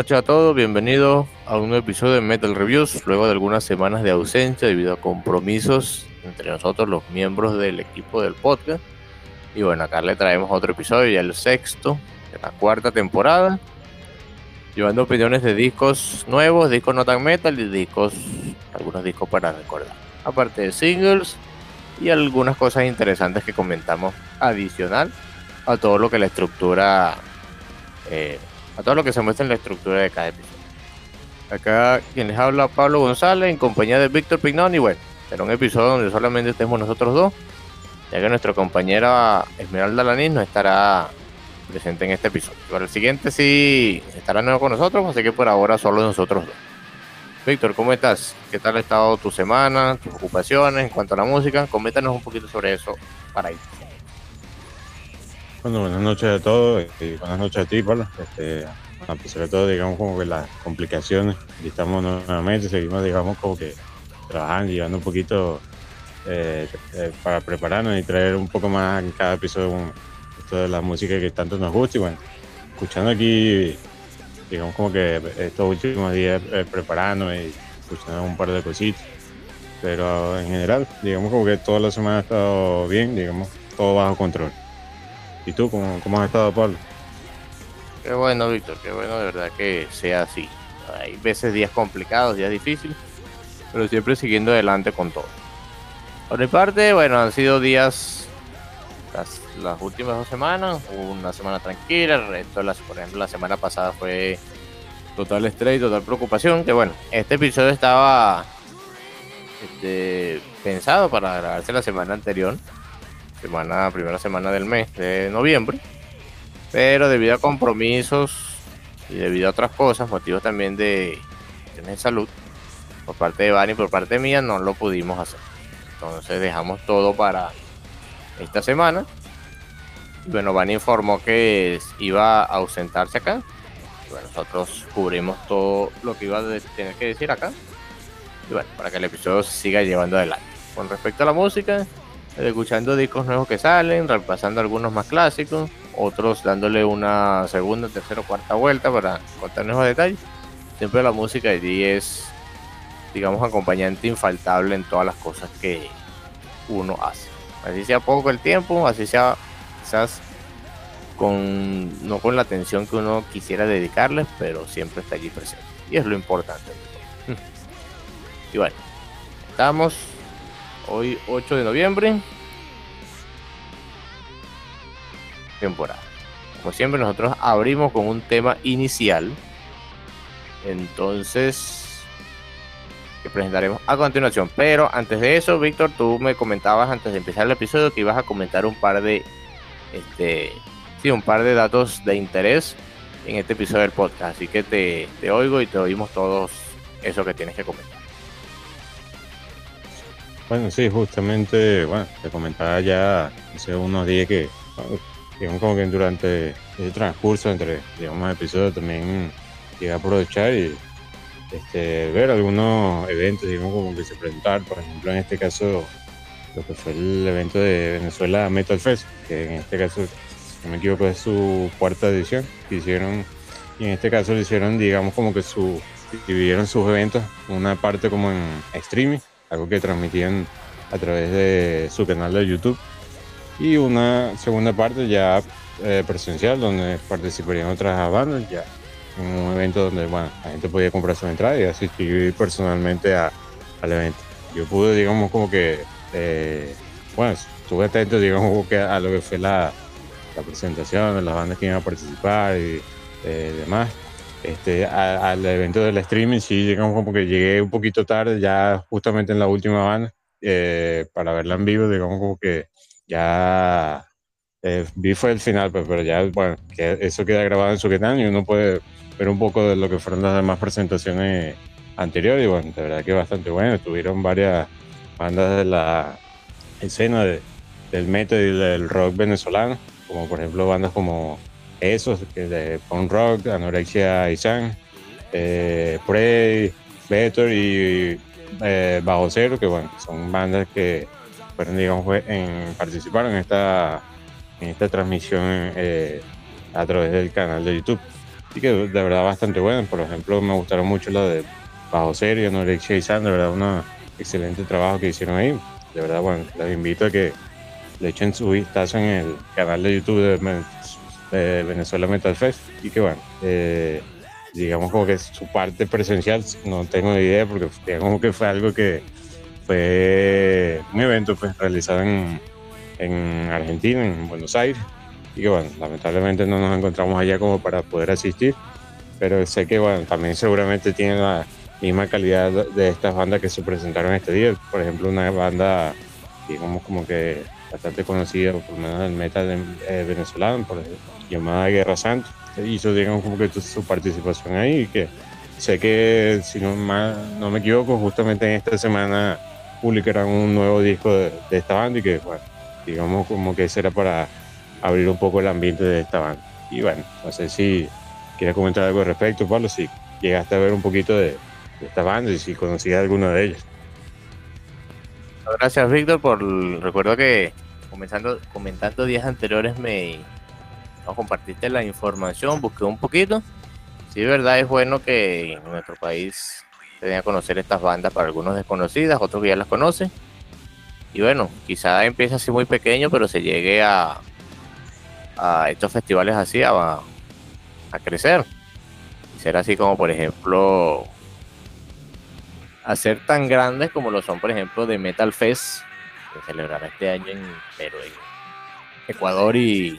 noches a todos. Bienvenidos a un nuevo episodio de Metal Reviews. Luego de algunas semanas de ausencia debido a compromisos entre nosotros, los miembros del equipo del podcast. Y bueno, acá le traemos otro episodio, ya el sexto de la cuarta temporada. Llevando opiniones de discos nuevos, discos no tan metal y discos, algunos discos para recordar. Aparte de singles y algunas cosas interesantes que comentamos adicional a todo lo que la estructura eh, a todo lo que se muestra en la estructura de cada episodio. Acá quien les habla Pablo González en compañía de Víctor Pignón y bueno, será un episodio donde solamente estemos nosotros dos, ya que nuestra compañera Esmeralda Lanís no estará presente en este episodio. Para el siguiente sí estará nuevo con nosotros, así que por ahora solo nosotros dos. Víctor, ¿cómo estás? ¿Qué tal ha estado tu semana, tus ocupaciones en cuanto a la música? Coméntanos un poquito sobre eso para ir. Bueno, buenas noches a todos y buenas noches a ti, Pablo. Este, bueno, pues sobre todo, digamos, como que las complicaciones, estamos nuevamente, seguimos, digamos, como que trabajando, llevando un poquito eh, eh, para prepararnos y traer un poco más en cada episodio un- esto de la música que tanto nos gusta. Y bueno, escuchando aquí, digamos, como que estos últimos días eh, y escuchando un par de cositas. Pero en general, digamos, como que toda la semana ha estado bien, digamos, todo bajo control. ¿Y tú cómo, cómo has estado, Pablo? Qué bueno, Víctor, qué bueno de verdad que sea así. Hay veces días complicados, días difíciles, pero siempre siguiendo adelante con todo. Por mi parte, bueno, han sido días, las, últimas dos semanas, una semana tranquila, el resto, de las, por ejemplo, la semana pasada fue total estrés y total preocupación, que bueno, este episodio estaba este, pensado para grabarse la semana anterior, semana, primera semana del mes de noviembre, pero debido a compromisos y debido a otras cosas, motivos también de de salud, por parte de Bani y por parte mía, no lo pudimos hacer. Entonces dejamos todo para esta semana. Bueno, Bani informó que iba a ausentarse acá. Bueno, nosotros cubrimos todo lo que iba a tener que decir acá. Y bueno, para que el episodio se siga llevando adelante. Con respecto a la música, escuchando discos nuevos que salen, repasando algunos más clásicos, otros dándole una segunda, tercera o cuarta vuelta para contar nuevos detalles. Siempre la música allí es, digamos, acompañante infaltable en todas las cosas que uno hace. Así sea poco el tiempo, así sea quizás con, no con la atención que uno quisiera dedicarle, pero siempre está allí presente. Y es lo importante. Y bueno, estamos hoy 8 de noviembre. Temporada. Como siempre, nosotros abrimos con un tema inicial. Entonces, que presentaremos a continuación. Pero antes de eso, Víctor, tú me comentabas antes de empezar el episodio que ibas a comentar un par de, este, sí, un par de datos de interés en este episodio del podcast. Así que te, te oigo y te oímos todos eso que tienes que comentar. Bueno, sí, justamente, bueno, te comentaba ya hace unos días que, digamos como que durante ese transcurso entre, digamos, episodios también llegué a aprovechar y este, ver algunos eventos, digamos, como que se presentaron, por ejemplo, en este caso, lo que fue el evento de Venezuela Metal Fest, que en este caso, si no me equivoco, es su cuarta edición, que hicieron, y en este caso lo hicieron, digamos, como que su, dividieron sus eventos, una parte como en streaming, algo que transmitían a través de su canal de YouTube. Y una segunda parte ya eh, presencial, donde participarían otras bandas, ya en un evento donde bueno, la gente podía comprar su entrada y asistir personalmente al evento. Yo pude, digamos, como que, eh, bueno, estuve atento, digamos, que a lo que fue la, la presentación las bandas que iban a participar y eh, demás. Este, al evento del streaming, sí, digamos, como que llegué un poquito tarde, ya justamente en la última banda, eh, para verla en vivo, digamos, como que ya vi fue el final, pues, pero ya, bueno, que eso queda grabado en su y uno puede ver un poco de lo que fueron las demás presentaciones anteriores y bueno, de verdad que bastante bueno. Tuvieron varias bandas de la escena del metal y del rock venezolano, como por ejemplo bandas como esos, que de punk rock, Anorexia Isan, eh, Prey, Better y eh, Bajo Cero, que bueno, son bandas que fueron, digamos, en, participaron en esta, en esta transmisión eh, a través del canal de YouTube. Y que de verdad bastante bueno. Por ejemplo, me gustaron mucho las de Bajo Serio, Anorexia y San, de verdad, un excelente trabajo que hicieron ahí. De verdad, bueno, les invito a que le echen su vistazo en el canal de YouTube de, Venezuela Metal Fest y que bueno, eh, digamos como que su parte presencial no tengo ni idea porque digamos que fue algo que fue un evento pues realizado en, en Argentina, en Buenos Aires y que bueno, lamentablemente no nos encontramos allá como para poder asistir, pero sé que bueno, también seguramente tiene la misma calidad de estas bandas que se presentaron este día. Por ejemplo, una banda, digamos, como que bastante conocida, por lo menos el metal eh, venezolano, por ejemplo, llamada Guerra Santa, hizo, digamos, como que su participación ahí, y que sé que, si no, no me equivoco, justamente en esta semana publicarán un nuevo disco de, esta banda y que, bueno, digamos, como que será para abrir un poco el ambiente de esta banda. Y bueno, no sé si quieres comentar algo al respecto, Pablo, si llegaste a ver un poquito de, esta banda y si conocía alguna de ellas. Gracias, Víctor, por recuerdo que comenzando, comentando días anteriores me compartiste la información, busqué un poquito. Sí, verdad, es bueno que en nuestro país se den a conocer estas bandas para algunos desconocidas, otros que ya las conocen. Y bueno, quizá empiece así muy pequeño, pero se llegue a, a estos festivales así a, a crecer. Y ser así como, por ejemplo, hacer tan grandes como lo son, por ejemplo, de Metal Fest, que celebrará este año en, pero Ecuador y,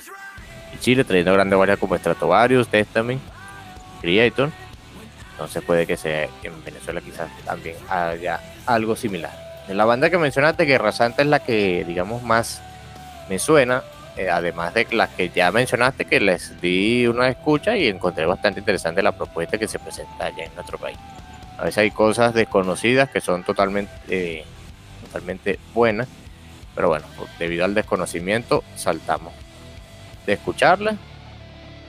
Chile, trayendo grandes varias como Stratovarius, Testament, Creator. Entonces puede que sea en Venezuela quizás también haya algo similar. En la banda que mencionaste, Guerra Santa es la que, digamos, más me suena, eh, además de las que ya mencionaste, que les di una escucha y encontré bastante interesante la propuesta que se presenta allá en nuestro país. A veces hay cosas desconocidas que son totalmente, eh, totalmente buenas, pero bueno, debido al desconocimiento saltamos de escucharla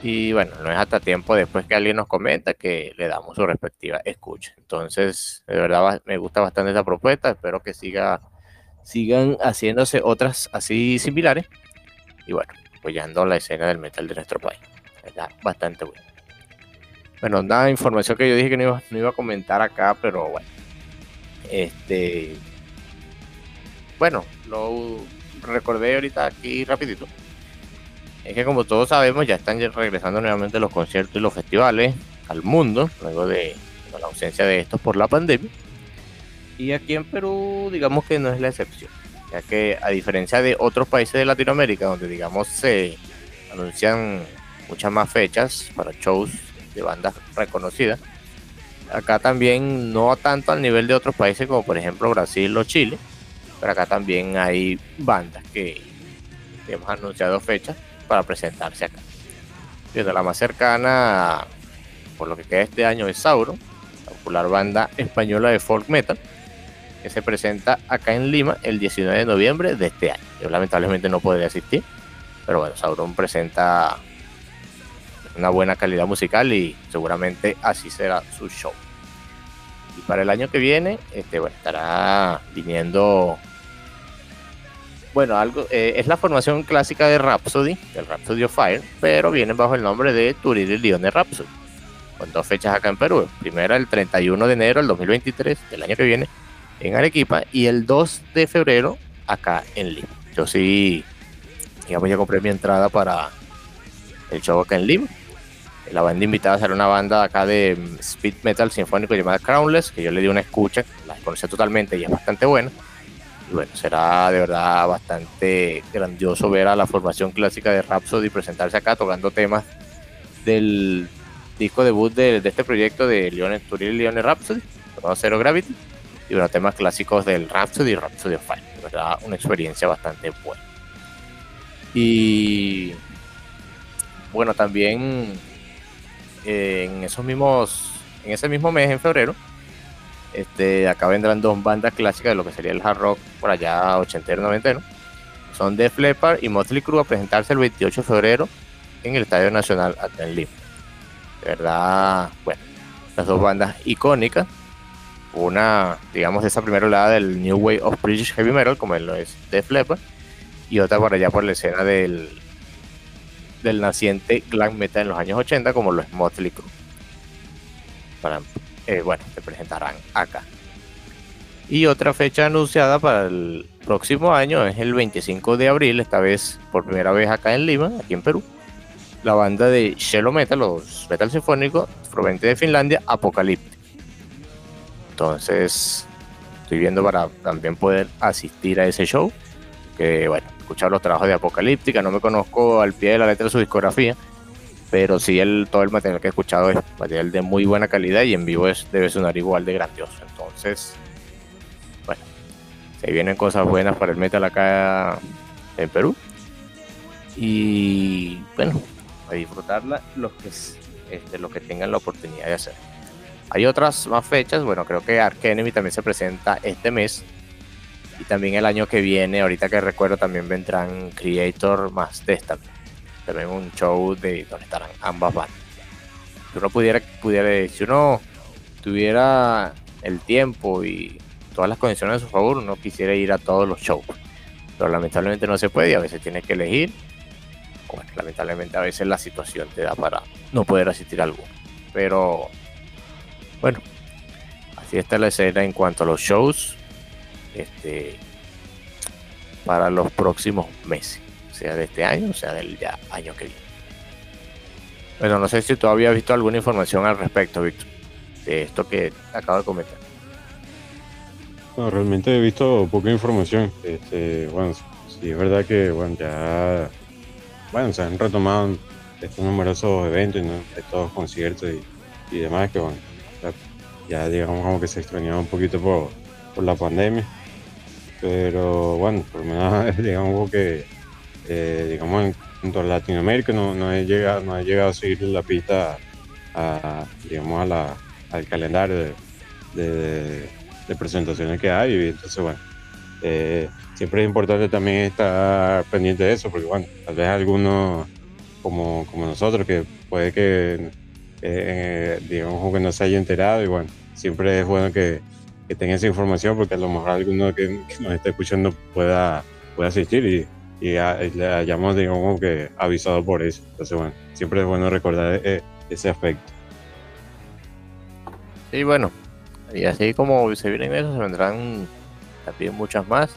y bueno, no es hasta tiempo después que alguien nos comenta que le damos su respectiva escucha. Entonces, de verdad me gusta bastante esta propuesta, espero que siga, sigan haciéndose otras así similares y bueno, apoyando la escena del metal de nuestro país. Está bastante bueno. Bueno, nada, información que yo dije que no iba, no iba a comentar acá, pero bueno. Este. Bueno, lo recordé ahorita aquí rapidito. Es que como todos sabemos, ya están regresando nuevamente los conciertos y los festivales al mundo, luego de la ausencia de estos por la pandemia. Y aquí en Perú, digamos que no es la excepción, ya que a diferencia de otros países de Latinoamérica, donde digamos se anuncian muchas más fechas para shows de bandas reconocidas. Acá también, no tanto al nivel de otros países como por ejemplo Brasil o Chile, pero acá también hay bandas que, hemos anunciado fechas para presentarse acá. Desde la más cercana, por lo que queda este año, es Sauron, la popular banda española de folk metal, que se presenta acá en Lima el 19 de noviembre de este año. Yo lamentablemente no podré asistir, pero bueno, Sauron presenta una buena calidad musical y seguramente así será su show. Y para el año que viene, este, estará viniendo. Bueno, algo eh, es la formación clásica de Rhapsody, del Rhapsody of Fire, pero viene bajo el nombre de Turir y Lione Rhapsody, con dos fechas acá en Perú. Primera el 31 de enero del 2023, del año que viene, en Arequipa y el 2 de febrero acá en Lima. Yo sí, digamos, ya compré mi entrada para el show acá en Lima. La banda invitada será una banda acá de mm, speed metal sinfónico llamada Crownless, que yo le di una escucha, la conocí totalmente y es bastante buena. Bueno, será de verdad bastante grandioso ver a la formación clásica de Rhapsody presentarse acá tocando temas del disco debut de, este proyecto de Leon Turil y Leon Rhapsody, llamado Zero Gravity, y bueno, temas clásicos del Rhapsody y Rhapsody of Fire. De verdad, una experiencia bastante buena. Y bueno, también eh, en esos mismos, en ese mismo mes, en febrero, este, acá vendrán dos bandas clásicas de lo que sería el hard rock por allá ochentero, noventero. Son Def Leppard y Motley Crue a presentarse el 28 de febrero en el Estadio Nacional acá en Lima. De verdad, bueno, las dos bandas icónicas. Una, digamos, de esa primera oleada del New Way of British Heavy Metal, como lo es Def Leppard, y otra por allá por la escena del, del naciente glam metal en los años 80, como lo es Motley Crue. Para, eh, bueno, se presentarán acá. Y otra fecha anunciada para el próximo año es el 25 de abril, esta vez por primera vez acá en Lima, aquí en Perú. La banda de Shelo Metal, los metal sinfónico, proveniente de Finlandia, Apocalyptic. Entonces, estoy viendo para también poder asistir a ese show. Que bueno, escuchar los trabajos de Apocalíptica, no me conozco al pie de la letra su discografía, pero sí el, todo el material que he escuchado es material de muy buena calidad y en vivo es, debe sonar igual de grandioso. Entonces, bueno, se vienen cosas buenas para el metal acá en Perú. Y bueno, a disfrutarla los que, este, los que tengan la oportunidad de hacer. Hay otras más fechas, bueno, creo que Ark Enemy también se presenta este mes. Y también el año que viene, ahorita que recuerdo, también vendrán Creator más Testament. También un show de donde estarán ambas bandas. Si uno pudiera, pudiera, si uno tuviera el tiempo y todas las condiciones a su favor, uno quisiera ir a todos los shows. Pero lamentablemente no se puede y a veces tiene que elegir. Bueno, lamentablemente a veces la situación te da para no poder asistir a alguno. Pero bueno, así está la escena en cuanto a los shows este, para los próximos meses, sea de este año, o sea del año que viene. Bueno, no sé si tú habías visto alguna información al respecto, Víctor, de esto que acabo de comentar. No, realmente he visto poca información. Este, bueno, sí es verdad que bueno, ya bueno, se han retomado estos numerosos eventos, ¿no? estos conciertos y, y demás que bueno, ya, digamos como que se extrañaba un poquito por, por la pandemia. Pero bueno, por lo menos digamos que digamos en cuanto a Latinoamérica no, no, he llegado, no he llegado a seguir la pista a, digamos la, al calendario de, presentaciones que hay. Y entonces bueno, eh, siempre es importante también estar pendiente de eso, porque bueno, tal vez algunos como, como nosotros que puede que eh, digamos que no se haya enterado y bueno, siempre es bueno que, que tenga esa información porque a lo mejor alguno que, nos está escuchando pueda, pueda asistir y, y, le hayamos digamos que avisado por eso. Entonces bueno, siempre es bueno recordar eh, ese aspecto. Sí, bueno, y así como se vienen eso, se vendrán también muchas más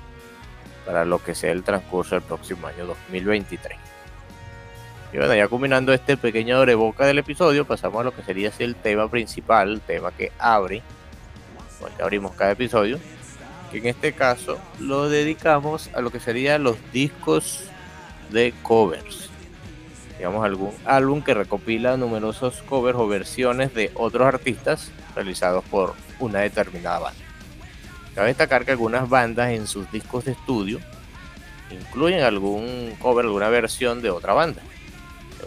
para lo que sea el transcurso del próximo año 2023. Y bueno, ya culminando este pequeño boca del episodio, pasamos a lo que sería el tema principal, el tema que abre, porque abrimos cada episodio, que en este caso lo dedicamos a lo que serían los discos de covers. Digamos, algún álbum que recopila numerosos covers o versiones de otros artistas realizados por una determinada banda. Cabe destacar que algunas bandas en sus discos de estudio incluyen algún cover, alguna versión de otra banda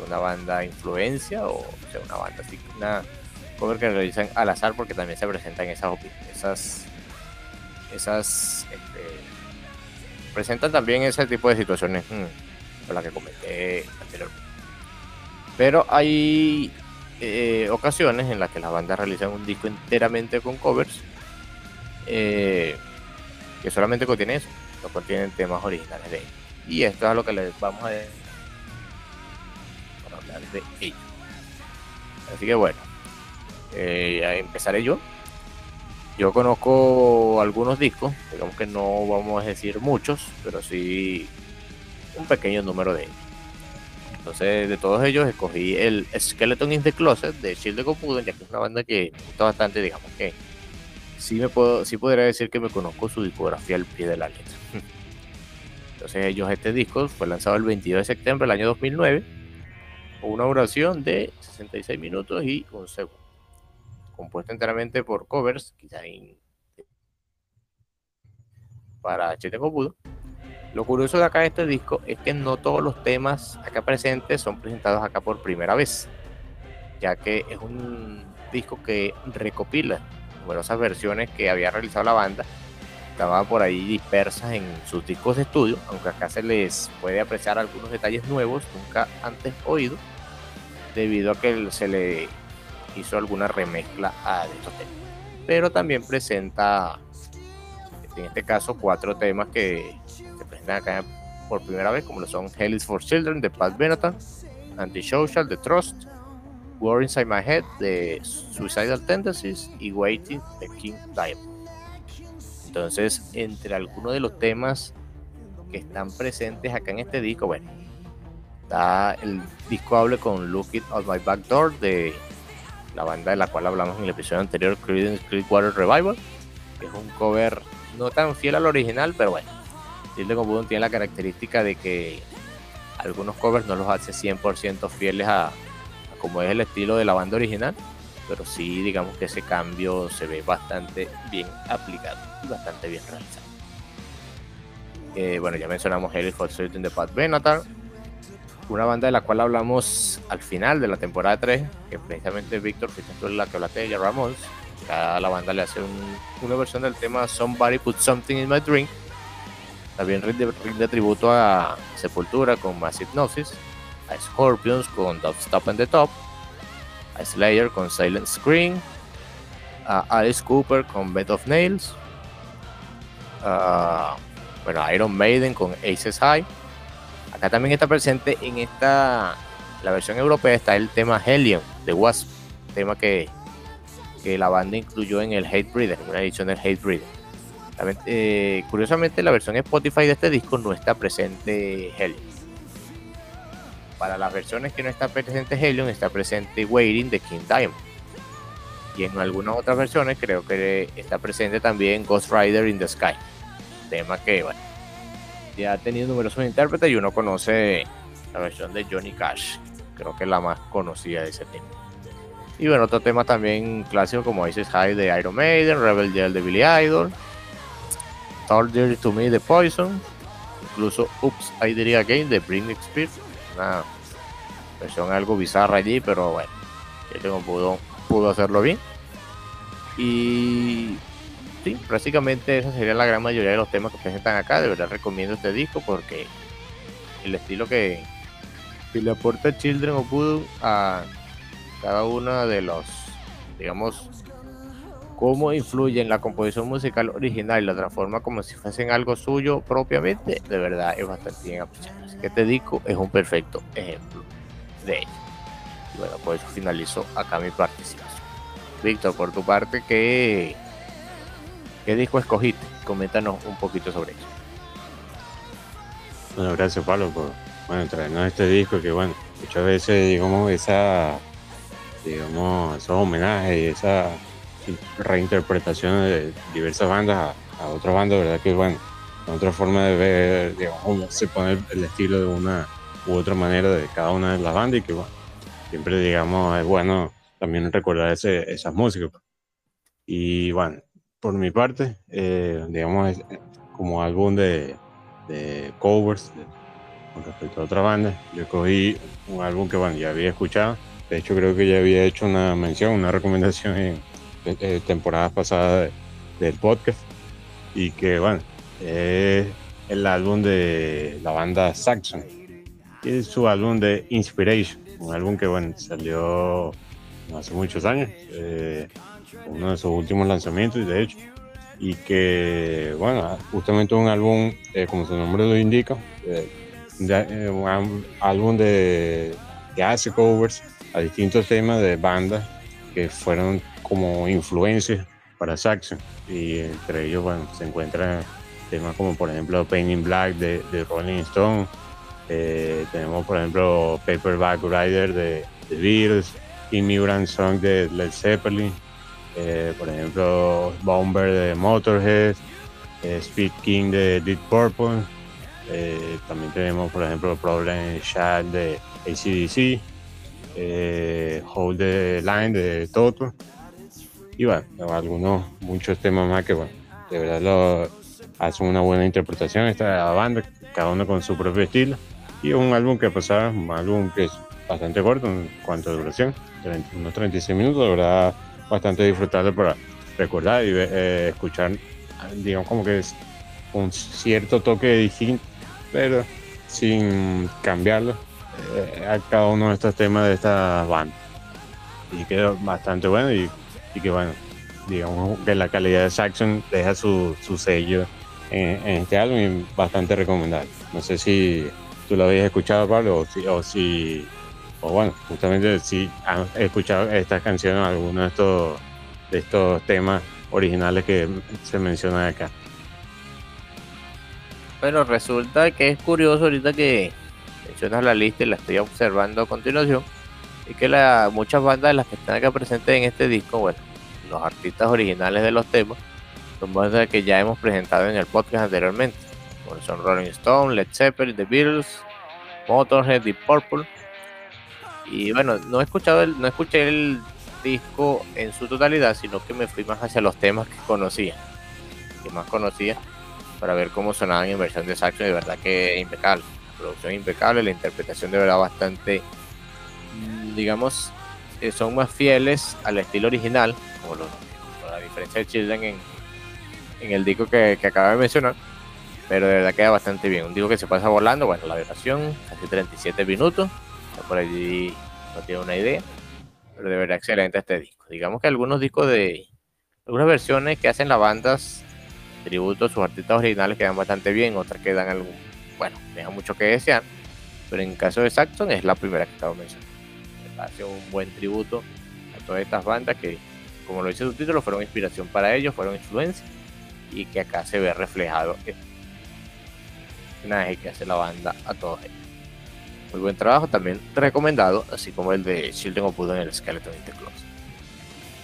una banda influencia o sea una banda una cover que realizan al azar porque también se presentan esas esas esas este, presentan también ese tipo de situaciones hmm, con las que comenté anteriormente pero hay eh, ocasiones en las que las bandas realizan un disco enteramente con covers eh, que solamente contiene eso no contienen temas originales de ellos y esto es lo que les vamos a de ello. Así que bueno, eh, empezaré yo. Yo conozco algunos discos, digamos que no vamos a decir muchos, pero sí un pequeño número de ellos. Entonces, de todos ellos, escogí el Skeleton in the Closet de Shield de Copudo, ya que es una banda que me gusta bastante, digamos que sí, me puedo, sí podría decir que me conozco su discografía al pie de la letra. Entonces, ellos, este disco fue lanzado el 22 de septiembre del año 2009, con una duración de 66 minutos y un segundo compuesto enteramente por covers, quizá para Chete Copudo. Lo curioso de acá de este disco es que no todos los temas acá presentes son presentados acá por primera vez, ya que es un disco que recopila numerosas versiones que había realizado la banda, estaban por ahí dispersas en sus discos de estudio, aunque acá se les puede apreciar algunos detalles nuevos, nunca antes oídos, debido a que se le hizo alguna remezcla a estos temas. Pero también presenta, en este caso, cuatro temas que se presentan acá por primera vez, como lo son Hell is for Children de Pat Benatar, Antisocial de Trust, War Inside My Head de Suicidal Tendencies y Waiting de King Diamond. Entonces, entre algunos de los temas que están presentes acá en este disco, bueno, está el disco hable con Look It Out My Back Door de la banda de la cual hablamos en el episodio anterior, Creedence Clearwater Revival, que es un cover no tan fiel al original, pero bueno, Tilde tiene la característica de que algunos covers no los hace 100% fieles a, como es el estilo de la banda original, pero sí digamos que ese cambio se ve bastante bien aplicado y bastante bien realizado. Eh, bueno, ya mencionamos Hell for Certain de Pat Benatar, una banda de la cual hablamos al final de la temporada 3, que precisamente Víctor fue la que hablaste de Ramones. Cada la banda le hace una versión del tema Somebody Put Something in My Drink. También rinde, tributo a Sepultura con Massive Hypnosis, a Scorpions con Stop and the Top, a Slayer con Silent Scream, a Alice Cooper con Bed of Nails, a, bueno, Iron Maiden con Aces High También está presente en esta, la versión europea está el tema Helium de Wasp, tema que, que la banda incluyó en el Hate Breeder, en una edición del Hate Breeder. Eh, curiosamente, la versión Spotify de este disco no está presente Helium. Para las versiones que no está presente Helium, está presente Waiting de King Diamond. Y en algunas otras versiones creo que está presente también Ghost Rider in the Sky. Tema que, bueno, ya ha tenido numerosos intérpretes y uno conoce la versión de Johnny Cash, creo que es la más conocida de ese tema. Y bueno, otro tema también clásico como Isis High de Iron Maiden, Rebel Yell de Billy Idol, Talk Dirty to Me de Poison, incluso Oops, I Did It Again de Britney Spears, una versión algo bizarra allí, pero bueno, este pudo, pudo hacerlo bien. Y sí, prácticamente esa sería la gran mayoría de los temas que presentan acá. De verdad recomiendo este disco porque el estilo que, le aporta Children of Voodoo a cada uno de los, digamos, cómo influye en la composición musical original y la transforma como si fuesen algo suyo propiamente, de verdad es bastante bien apreciado. Así que este disco es un perfecto ejemplo de ello. Y bueno, por eso finalizo acá mi participación. Víctor, por tu parte, ¿qué, ¿Qué disco escogiste? Coméntanos un poquito sobre eso. Bueno, gracias Pablo por bueno, traernos este disco que bueno, muchas veces digamos esa digamos esos homenajes y esa reinterpretación de diversas bandas a, otras bandas, verdad que bueno, otra forma de ver digamos cómo se pone el estilo de una u otra manera de cada una de las bandas y que bueno, siempre digamos es bueno también recordar ese, esas músicas. Y bueno, por mi parte, eh, digamos, como álbum de, covers con respecto a otra banda. Yo cogí un álbum que bueno, ya había escuchado. De hecho, creo que ya había hecho una mención, una recomendación en temporadas pasadas del podcast. Y que bueno, es el álbum de la banda Saxon. Es su álbum de Inspiration. Un álbum que bueno, salió hace muchos años. Eh, uno de sus últimos lanzamientos, de hecho, y que, bueno, justamente un álbum, eh, como su nombre lo indica, eh, eh, un álbum de, que covers a distintos temas de bandas que fueron como influencias para Saxon. Y entre ellos, bueno, se encuentran temas como por ejemplo Pain in Black de, de Rolling Stone. Eh, tenemos por ejemplo Paperback Rider de The Beatles, Immigrant Song de Led Zeppelin, eh, por ejemplo Bomber de Motorhead, eh, Speed King de Deep Purple, también tenemos por ejemplo Problem Chat de ACDC, Hold the Line de Toto. Y bueno, algunos, muchos temas más que bueno, de verdad lo, hacen una buena interpretación esta banda, cada uno con su propio estilo. Y un álbum que pasaba, un álbum que es bastante corto en cuanto a duración, unos 36 minutos, de verdad bastante disfrutable para recordar y eh, escuchar, digamos como que es un cierto toque distinto, pero sin cambiarlo eh, a cada uno de estos temas de esta banda. Y quedó bastante bueno y, y que bueno, digamos que la calidad de Saxon deja su, su sello en, este álbum y bastante recomendable. No sé si tú lo habías escuchado, Pablo, o si, o, si, o bueno, justamente si has escuchado estas canciones, algunos de estos, temas originales que se mencionan acá. Bueno, resulta que es curioso ahorita que mencionas la lista y la estoy observando a continuación, y que la, muchas bandas de las que están acá presentes en este disco, bueno, los artistas originales de los temas, son bandas que ya hemos presentado en el podcast anteriormente, son Rolling Stone, Led Zeppelin, The Beatles, Motorhead, Deep Purple. Y bueno, no he escuchado el, no escuché el disco en su totalidad, sino que me fui más hacia los temas que conocía, que más conocía, para ver cómo sonaban en versión de saxo. de verdad que impecable. La producción impecable, la interpretación de verdad bastante, mm, digamos, eh, son más fieles al estilo original, como, lo, la diferencia de Children en, en el disco que, que acabo de mencionar. Pero de verdad queda bastante bien. Un disco que se pasa volando. Bueno, la duración, casi 37 minutos. Por allí no tiene una idea. Pero de verdad excelente este disco. Digamos que algunos discos de. Algunas versiones que hacen las bandas tributo a sus artistas originales quedan bastante bien. Otras quedan algún. Bueno, dejan mucho que desear. Pero en caso de Saxon es la primera que de mencionar. Hace un buen tributo a todas estas bandas que, como lo dice su título, fueron inspiración para ellos, fueron influencia y que acá se ve reflejado el personaje que hace la banda a todos ellos. Muy buen trabajo, también recomendado, así como el de Children of Buddha en el Skeleton in the.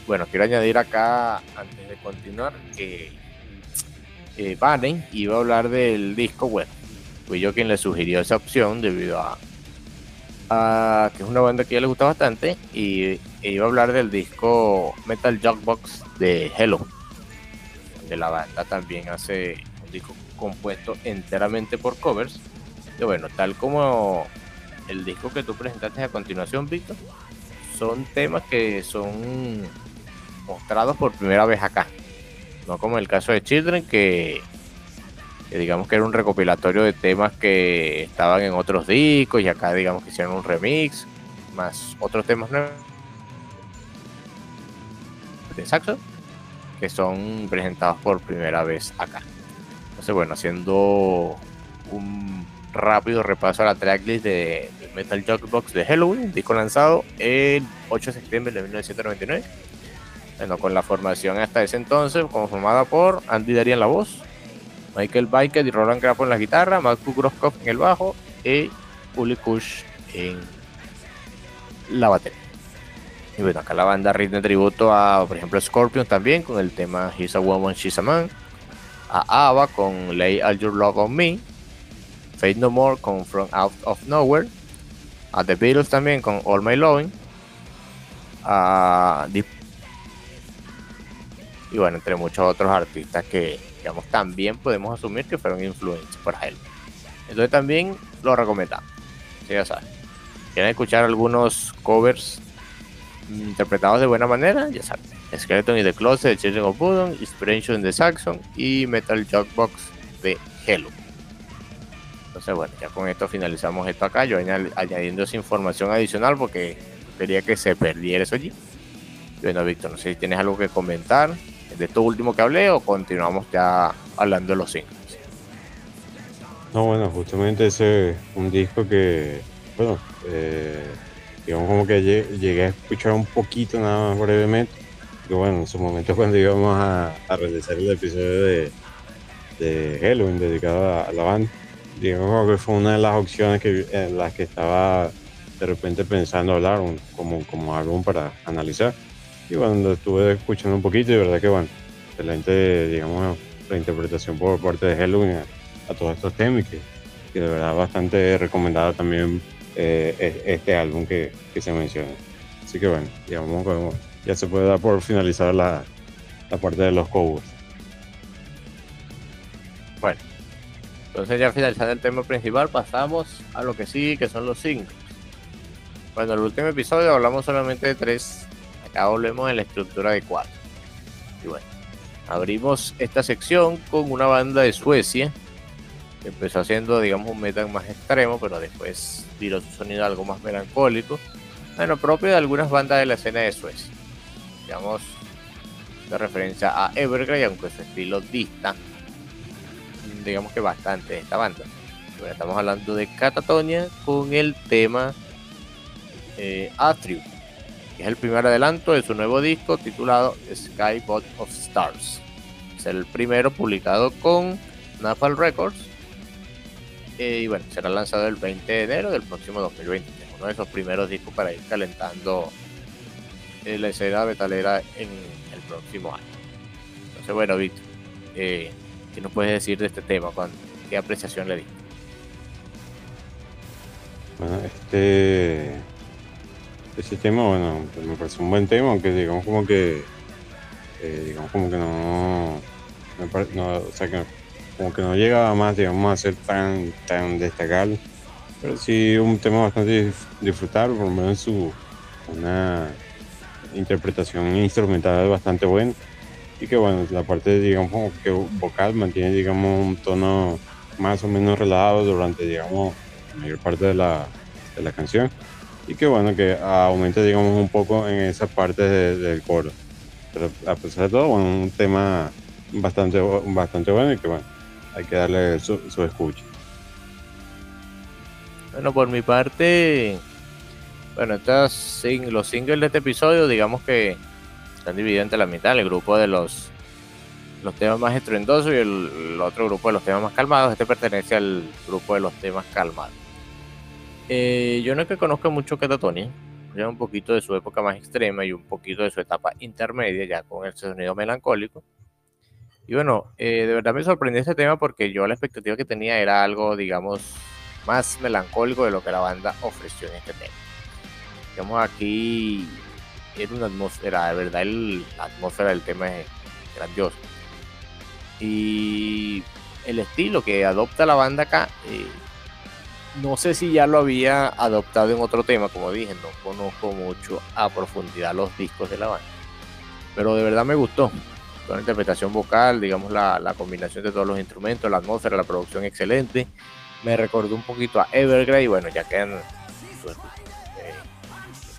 Bueno, quiero añadir acá, antes de continuar, que eh, iba a hablar del disco, bueno, fui yo quien le sugirió esa opción debido a, a que es una banda que ya le gusta bastante y iba a hablar del disco Metal Jukebox de Hello de la banda también hace un disco compuesto enteramente por covers. Y bueno, tal como el disco que tú presentaste a continuación, Víctor, son temas que son mostrados por primera vez acá. No como el caso de Children, que, digamos que era un recopilatorio de temas que estaban en otros discos y acá digamos que hicieron un remix, más otros temas nuevos de saxo que son presentados por primera vez acá. Entonces, bueno, haciendo un rápido repaso a la tracklist de, Metal Jukebox de Halloween, disco lanzado el 8 de septiembre de 1999. Bueno, con la formación hasta ese entonces, conformada por Andy Daría en la voz, Michael Biker y Roland Crapo en la guitarra, Matt Groskopf en el bajo y Uli Kush en la batería. Y bueno, acá la banda rinde tributo a, por ejemplo, Scorpion también con el tema He's a Woman, She's a Man. A Ava con Lay All Your Love on Me. Fate No More con From Out of Nowhere. A The Beatles también con All My Loving. A y bueno, entre muchos otros artistas que, digamos, también podemos asumir que fueron influenciados por él. Entonces también lo recomendamos. Si ya saben. Quieren escuchar algunos covers interpretados de buena manera, ya saben. Skeleton y The Closet de Children of Bodom, Inspiration de Saxon y Metal Jukebox de Hello. Bueno, ya con esto finalizamos esto acá. Yo añadiendo esa información adicional porque quería que se perdiera eso allí. Bueno, Víctor, no sé si tienes algo que comentar de esto último que hablé o continuamos ya hablando de los singles. No, bueno, justamente ese es un disco que, bueno, eh, digamos como que llegué a escuchar un poquito nada más brevemente que bueno, en su momento cuando íbamos a, realizar el episodio de, de Halloween dedicado a, la banda, digamos que fue una de las opciones que, en las que estaba de repente pensando hablar como, como álbum para analizar. Y cuando estuve escuchando un poquito, de verdad que bueno, excelente, digamos, reinterpretación por parte de Halloween a, todos estos temas y que, de verdad bastante recomendado también eh, e, este álbum que, que se menciona. Así que bueno, digamos, ya se puede dar por finalizar la, la parte de los Cowboys. Entonces ya finalizando el tema principal, pasamos a lo que sigue, que son los singles. Bueno, en el último episodio hablamos solamente de tres, acá volvemos en la estructura de cuatro. Y bueno, abrimos esta sección con una banda de Suecia, que empezó haciendo, digamos, un metal más extremo, pero después tiró su sonido algo más melancólico. Bueno, propio de algunas bandas de la escena de Suecia digamos, de referencia a Evergrey, aunque su estilo dista, digamos que bastante de esta banda. estamos hablando de Catatonia con el tema eh, Atrium, que es el primer adelanto de su nuevo disco titulado Skybot of Stars. Es el primero publicado con Napal Records. Eh, y bueno, será lanzado el 20 de enero del próximo 2020. Uno de esos primeros discos para ir calentando la escena metalera en el próximo año. Entonces, bueno, Víctor, eh, ¿qué nos puedes decir de este tema? ¿Qué apreciación le diste? Bueno, este. Tema, bueno, pues me parece un buen tema, aunque digamos como que. Eh, digamos como que no. o sea, que como que no llegaba más, digamos, a ser tan, tan destacable. Pero sí, un tema bastante disfrutable, por lo menos su. Una, interpretación instrumental bastante buena y que bueno, la parte digamos que vocal mantiene digamos un tono más o menos relajado durante digamos la mayor parte de la, de la canción. Y que bueno que aumenta digamos un poco en esa parte del coro. Pero a pesar de todo bueno, un tema bastante bastante bueno y que bueno hay que darle su, su escucha. Bueno por mi parte bueno, estas, los singles de este episodio, digamos que están divididos entre la mitad, el grupo de los, los temas más estruendosos y el, otro grupo de los temas más calmados. Este pertenece al grupo de los temas calmados. Eh, yo no es que conozca mucho Catatonia, ya un poquito de su época más extrema y un poquito de su etapa intermedia, ya con el sonido melancólico. Y bueno, eh, de verdad me sorprendió este tema porque yo la expectativa que tenía era algo, digamos, más melancólico de lo que la banda ofreció en este tema. Digamos, aquí era una atmósfera, de verdad, la atmósfera del tema es grandiosa. Y el estilo que adopta la banda acá, eh, no sé si ya lo había adoptado en otro tema, como dije, no conozco mucho a profundidad los discos de la banda. Pero de verdad me gustó. Toda la interpretación vocal, digamos la, la combinación de todos los instrumentos, la atmósfera, la producción excelente. Me recordó un poquito a Evergrey, bueno, ya que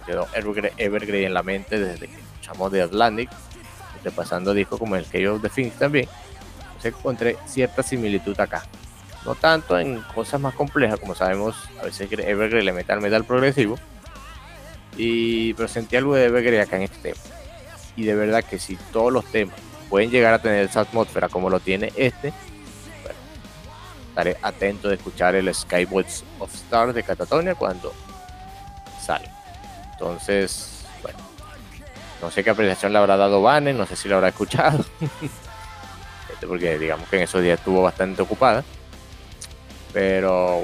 quedó Evergrey en la mente desde que escuchamos de Atlantic, repasando discos como el Chaos of the Things también. Entonces encontré cierta similitud acá. No tanto en cosas más complejas, como sabemos, a veces Evergrey le mete al metal progresivo. Y, pero sentí algo de Evergrey acá en este tema. Y de verdad que si todos los temas pueden llegar a tener esa atmósfera como lo tiene este, estaré atento de escuchar el Skyboys of Stars de Catatonia cuando sale. Entonces, bueno, no sé qué apreciación le habrá dado Vane, no sé si lo habrá escuchado. Porque digamos que en esos días estuvo bastante ocupada. Pero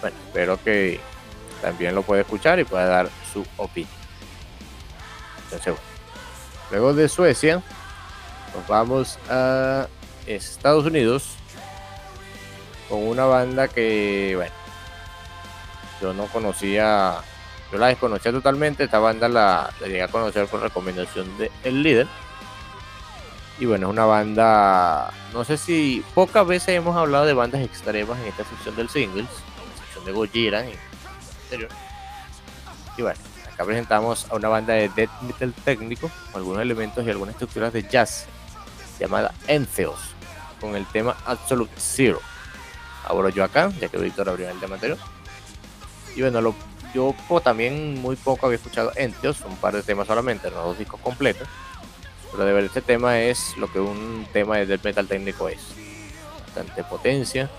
bueno, espero que también lo pueda escuchar y pueda dar su opinión. Luego de Suecia, nos vamos a Estados Unidos con una banda que, bueno, yo no conocía yo la desconocía totalmente, esta banda la, llegué a conocer por recomendación de El Líder. Y bueno, es una banda, no sé si pocas veces hemos hablado de bandas extremas en esta sección del singles, en la sección de Gojira en anterior. Y bueno, acá presentamos a una banda de death metal técnico, con algunos elementos y algunas estructuras de jazz, llamada Entheos, con el tema Absolute Zero. Abro yo acá, ya que Víctor abrió el tema anterior. Y bueno, lo yo también muy poco había escuchado Enteos, un par de temas solamente, no dos discos completos. Pero de verdad este tema es lo que un tema de metal técnico es. Bastante potencia,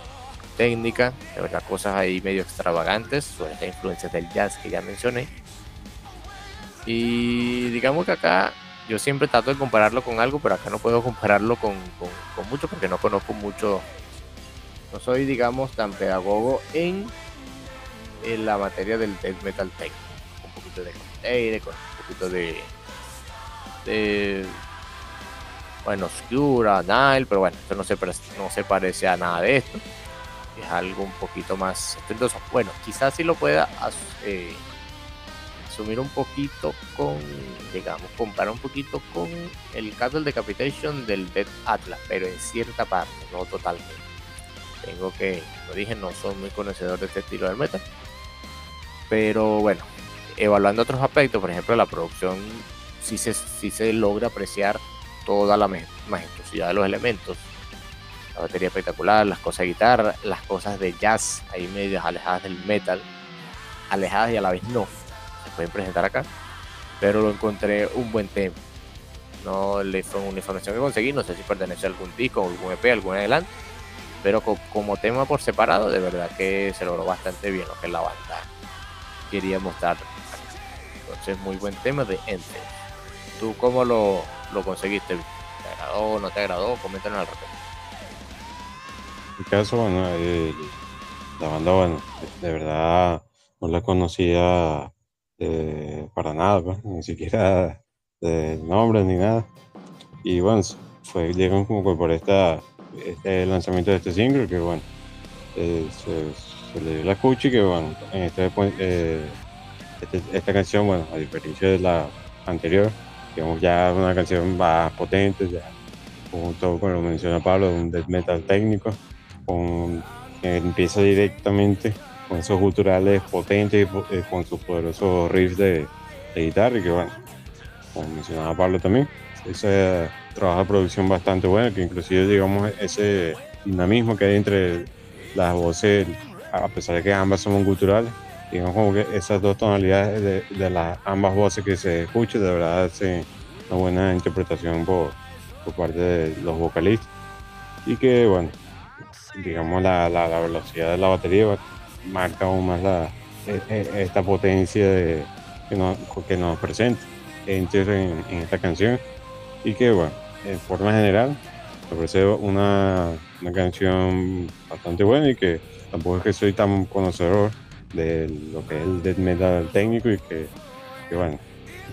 técnica, de verdad cosas ahí medio extravagantes, sobre influencias del jazz que ya mencioné. Y digamos que acá yo siempre trato de compararlo con algo, pero acá no puedo compararlo con, con, mucho porque no conozco mucho, no soy digamos tan pedagogo en, en la materia del death metal técnico. Un poquito de aire, con un poquito de, de bueno, Oscura, Nile, pero bueno, esto no se, no se parece a nada de esto es algo un poquito más entonces Bueno, quizás sí lo pueda eh, asumir un poquito con, digamos, comparar un poquito con el Cattle Decapitation del Dead Atlas, pero en cierta parte, no totalmente. Tengo que, lo dije, no soy muy conocedor de este estilo de metal, pero bueno, evaluando otros aspectos, por ejemplo, la producción, sí se, sí se logra apreciar toda la majestuosidad de los elementos la batería espectacular, las cosas de guitarra, las cosas de jazz ahí medias alejadas del metal, alejadas y a la vez no, se pueden presentar acá, pero lo encontré un buen tema. No le fue una información que conseguí, no sé si pertenece a algún disco, algún EP, algún adelante, pero como tema por separado, de verdad que se logró bastante bien lo que la banda quería mostrar. Entonces, muy buen tema de Ente. ¿Tú cómo lo, lo conseguiste? ¿Te agradó o no te agradó? Coméntanos al respecto mi caso, bueno, la banda, bueno, de verdad no la conocía eh, para nada, pues, ni siquiera de nombre ni nada. Y bueno, fue, llegan como por esta, este lanzamiento de este single, que bueno, eh, le dio la escucha y que bueno, en este, este, esta canción, bueno, a diferencia de la anterior, digamos ya una canción más potente, ya junto con lo menciona Pablo, un death metal técnico con, empieza directamente con esos guturales potentes, eh, con sus poderosos riffs de, guitarra y que bueno, como mencionaba Pablo también, ese trabajo de producción bastante bueno, que inclusive digamos ese dinamismo que hay entre las voces, a pesar de que ambas son guturales, digamos como que esas dos tonalidades de, las ambas voces que se escuchan, de verdad hace una buena interpretación por, por parte de los vocalistas y que bueno, digamos, la, la, velocidad de la batería marca aún más la, e, e, esta potencia de, que, nos, que nos presenta en, en, esta canción. Y que, bueno, en forma general, me parece una, una canción bastante buena y que tampoco es que soy tan conocedor de lo que es el death metal técnico y que, bueno,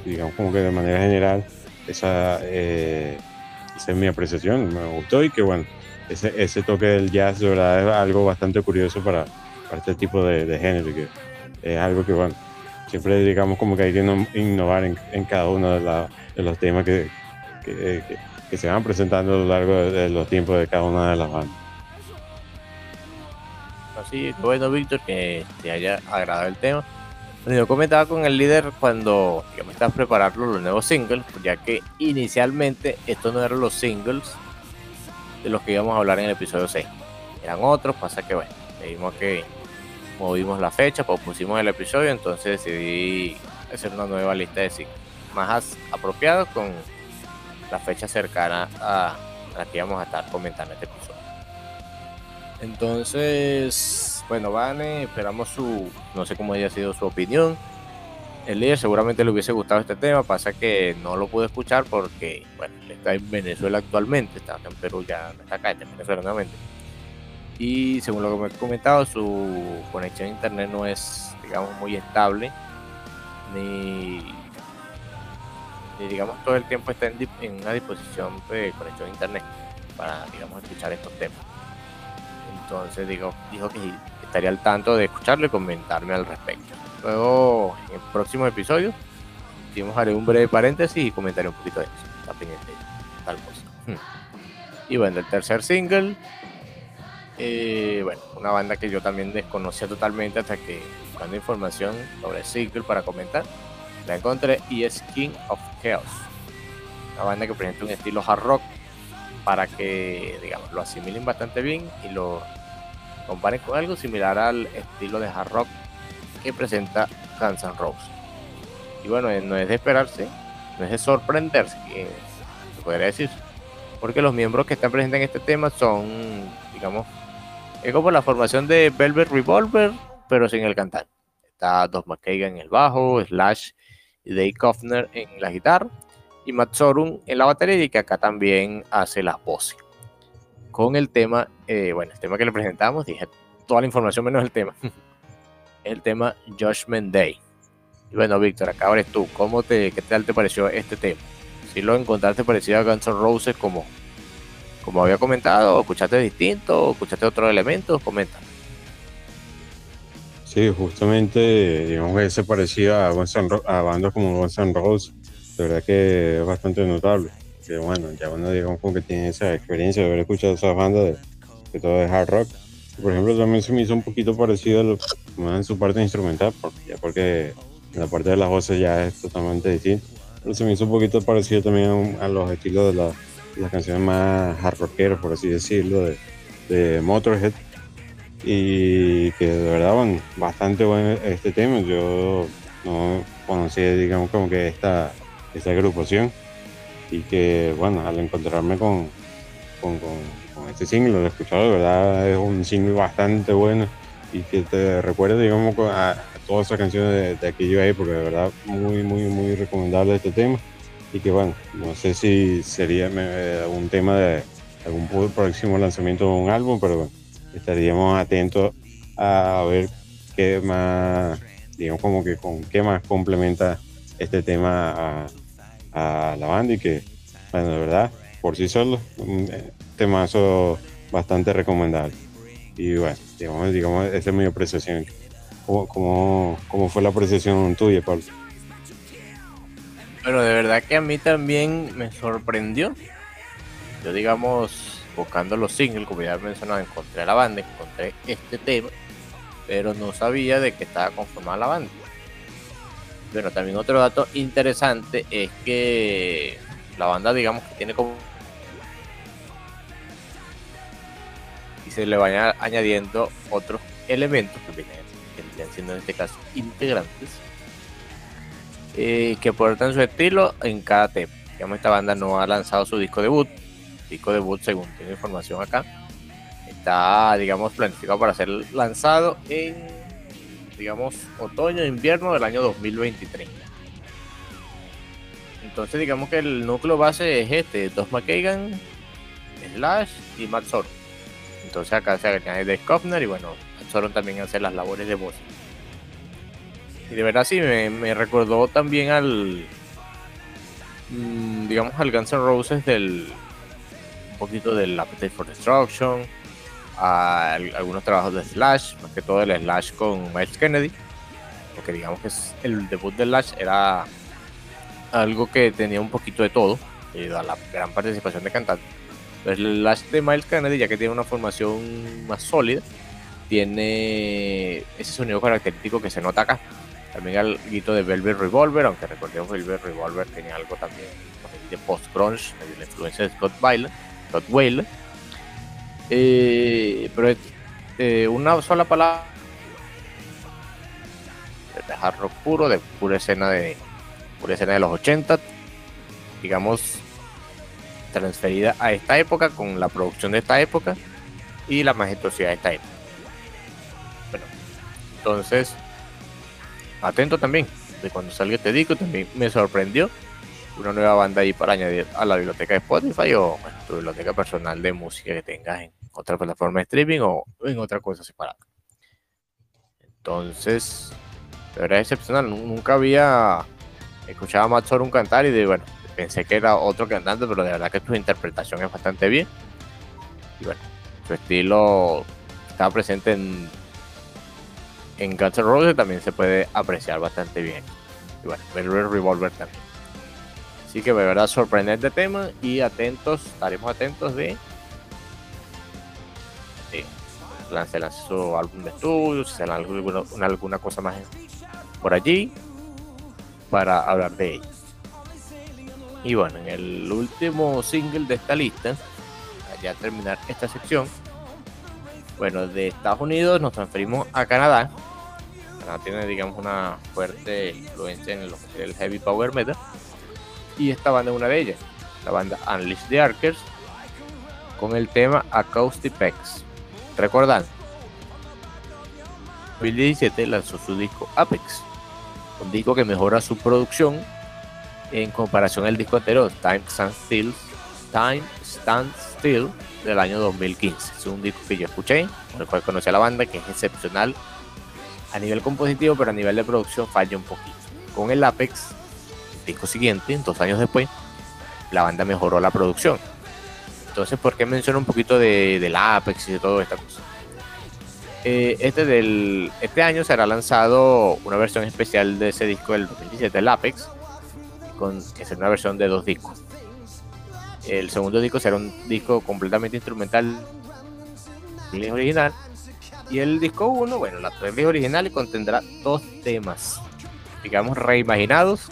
digamos como que de manera general esa, eh, esa es mi apreciación, me gustó y que bueno, ese, toque del jazz, de verdad, es algo bastante curioso para, este tipo de, de, género, que es algo que, bueno, siempre digamos como que hay que innovar en, cada uno de, los temas que, se van presentando a lo largo de, los tiempos de cada una de las bandas. Así, bueno, Víctor, que te haya agradado el tema. yo comentaba con el líder cuando me estaba preparando los nuevos singles, ya que inicialmente estos no eran los singles de los que íbamos a hablar en el episodio 6. Eran otros, pasa que bueno, vimos que movimos la fecha, pues pusimos el episodio, entonces decidí hacer una nueva lista de ciclos más apropiados con la fecha cercana a la que íbamos a estar comentando este episodio. Entonces, bueno, Vane, esperamos su, no sé cómo haya sido su opinión el líder seguramente le hubiese gustado este tema, pasa que no lo pude escuchar porque, bueno, está en Venezuela actualmente, está en Perú, ya no está acá, está en Venezuela nuevamente. Y según lo que me he comentado, su conexión a internet no es, digamos, muy estable, ni, digamos, todo el tiempo está en una disposición de conexión a internet para, digamos, escuchar estos temas. Entonces, digo, dijo que estaría al tanto de escucharlo y comentarme al respecto. Luego, en el próximo episodio, digamos, haré un breve paréntesis y comentaré un poquito de eso. Tal cosa. Hmm. Y bueno, el tercer single, eh, bueno, una banda que yo también desconocía totalmente hasta que buscando información sobre el single para comentar, la encontré y es King of Chaos. Una banda que presenta un estilo hard rock para que, digamos, lo asimilen bastante bien y lo comparen con algo similar al estilo de hard rock que presenta Guns N' Roses. Y bueno, no es de esperarse, no es de sorprenderse que podría decir. Porque los miembros que están presentes en este tema son, digamos, es como la formación de Velvet Revolver, pero sin el cantar. Está Dos McKagan en el bajo, Slash y Dave Kofner en la guitarra, y Matt Sorum en la batería, y que acá también hace las voces. Con el tema, eh, bueno, el tema que le presentamos, dije toda la información menos el tema. el tema Judgment Day. Y bueno, Víctor, acá eres tú. ¿Cómo te, ¿Qué tal te pareció este tema? Si lo encontraste parecido a Guns N' Roses como, como había comentado, escuchaste distinto, escuchaste otros elementos, comenta. Sí, justamente, digamos que ese parecido a, a bandas como Guns N' Roses, de verdad que es bastante notable. Que bueno, ya uno digamos como que tiene esa experiencia de haber escuchado esas bandas de que todo es hard rock. Por ejemplo, también se me hizo un poquito parecido a lo, en su parte instrumental, porque, ya porque en la parte de las voces ya es totalmente distinto. Pero se me hizo un poquito parecido también a, los estilos de, las canciones más hard rockeras, por así decirlo, de, de Motorhead. Y que de verdad, bueno, bastante bueno este tema. Yo no conocía, digamos, como que esta, esta agrupación. Y que, bueno, al encontrarme con, con, este single, lo he escuchado, de verdad es un single bastante bueno y que te recuerda, digamos, a, todas esas canciones de, aquello ahí, porque de verdad muy, muy, muy recomendable este tema. Y que bueno, no sé si sería eh, un tema de algún próximo lanzamiento de un álbum, pero bueno, estaríamos atentos a ver qué más, digamos como que con qué más complementa este tema a, a la banda y que, bueno, de verdad, por sí solo, un eh, temazo bastante recomendable. Y bueno, digamos, digamos esa es mi apreciación. ¿Cómo, fue la apreciación tuya, Pablo? Bueno, de verdad que a mí también me sorprendió. Yo, digamos, buscando los singles, como ya mencionado, encontré la banda, encontré este tema, pero no sabía de qué estaba conformada la banda. Bueno, también otro dato interesante es que la banda, digamos, que tiene como. Y se le vayan añadiendo otros elementos que vienen siendo en este caso integrantes, eh, que aportan su estilo en cada tema. Digamos, esta banda no ha lanzado su disco debut. Disco debut, según tengo información acá, está, digamos, planificado para ser lanzado en, digamos, otoño invierno del año 2023. Entonces, digamos que el núcleo base es este: Dos McKagan, Slash y Matt. Entonces, acá se añade Dave Kofner y bueno, Sorum también hace las labores de voz. Y de verdad sí, me, recordó también al, mm, digamos, al Guns N' Roses del, un poquito del Appetite for Destruction, a, algunos trabajos de Slash, más que todo el Slash con Miles Kennedy, porque digamos que el debut de Slash era algo que tenía un poquito de todo, debido a la gran participación de cantantes. Pero el Slash de Miles Kennedy, ya que tiene una formación más sólida, tiene ese sonido característico que se nota acá. También el grito de Velvet Revolver, aunque recordemos Velvet Revolver tenía algo también de post-grunge, de la influencia de Scott Weiland. Eh, pero eh, una sola palabra de hard rock puro, de pura escena de pura escena de los 80, digamos transferida a esta época con la producción de esta época y la majestuosidad de esta época. Entonces, atento también de cuando salga este disco, también me sorprendió una nueva banda ahí para añadir a la biblioteca de Spotify o tu biblioteca personal de música que tengas en otra plataforma de streaming o en otra cosa separada. Entonces, de verdad es excepcional. Nunca había escuchado a Matt un cantar y bueno, pensé que era otro cantante, pero de verdad que su interpretación es bastante bien. Y bueno, su estilo estaba presente en en Guns N' Roses también se puede apreciar bastante bien. Y bueno, Velvet Revolver también. Así que de verdad sorprendente tema y atentos, estaremos atentos de, de lance su álbum de estudio, si alguna, alguna cosa más por allí para hablar de ella. Y bueno, en el último single de esta lista, ya terminar esta sección, bueno, de Estados Unidos nos transferimos a Canadá. Canadá tiene, digamos, una fuerte influencia en el heavy power metal. Y esta banda es una de ellas. la banda Unleash the Archers, con el tema Acoustic Pex. Recordando, 2017 lanzó su disco Apex, un disco que mejora su producción en comparación al disco anterior, Time Stand Still, Time Stand Still del año 2015. Es un disco que yo escuché, con el cual conocí a la banda, que es excepcional a nivel compositivo, pero a nivel de producción falla un poquito. Con el Apex, disco siguiente, dos años después, la banda mejoró la producción. Entonces, ¿por qué menciono un poquito de, del Apex y de toda esta cosa? Eh, este, del, este año será lanzado una versión especial de ese disco del 2017, el Apex, que será una versión de dos discos. El segundo disco será un disco completamente instrumental original. Y el disco 1, bueno, la tracklist original contendrá dos temas, digamos, reimaginados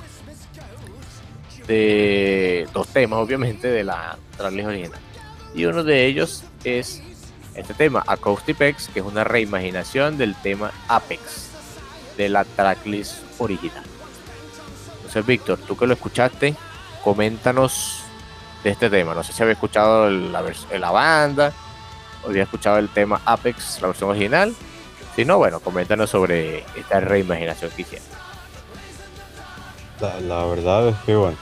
de dos temas, obviamente, de la tracklist original. Y uno de ellos es este tema, Acoustic Pex, que es una reimaginación del tema Apex de la tracklist original. Entonces, Víctor, tú que lo escuchaste, coméntanos de este tema. No sé si había escuchado la, la banda, o había escuchado el tema Apex, la versión original. Si no, bueno, coméntanos sobre esta reimaginación que hicieron. La, verdad es que, bueno,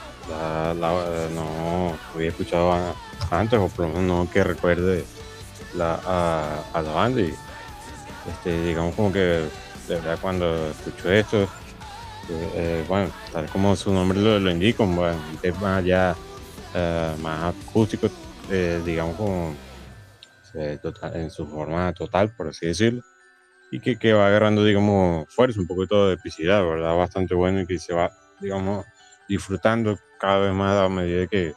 no había escuchado antes, o por lo menos no que recuerde a, la banda. Y este, digamos, como que de verdad, cuando escucho esto, eh, bueno, tal como su nombre lo, indica, bueno, un tema ya eh, más acústico, eh, digamos como en su forma total, por así decirlo, y que, que, va agarrando, digamos, fuerza, un poquito de epicidad, ¿verdad? Bastante bueno y que se va, digamos, disfrutando cada vez más a medida que,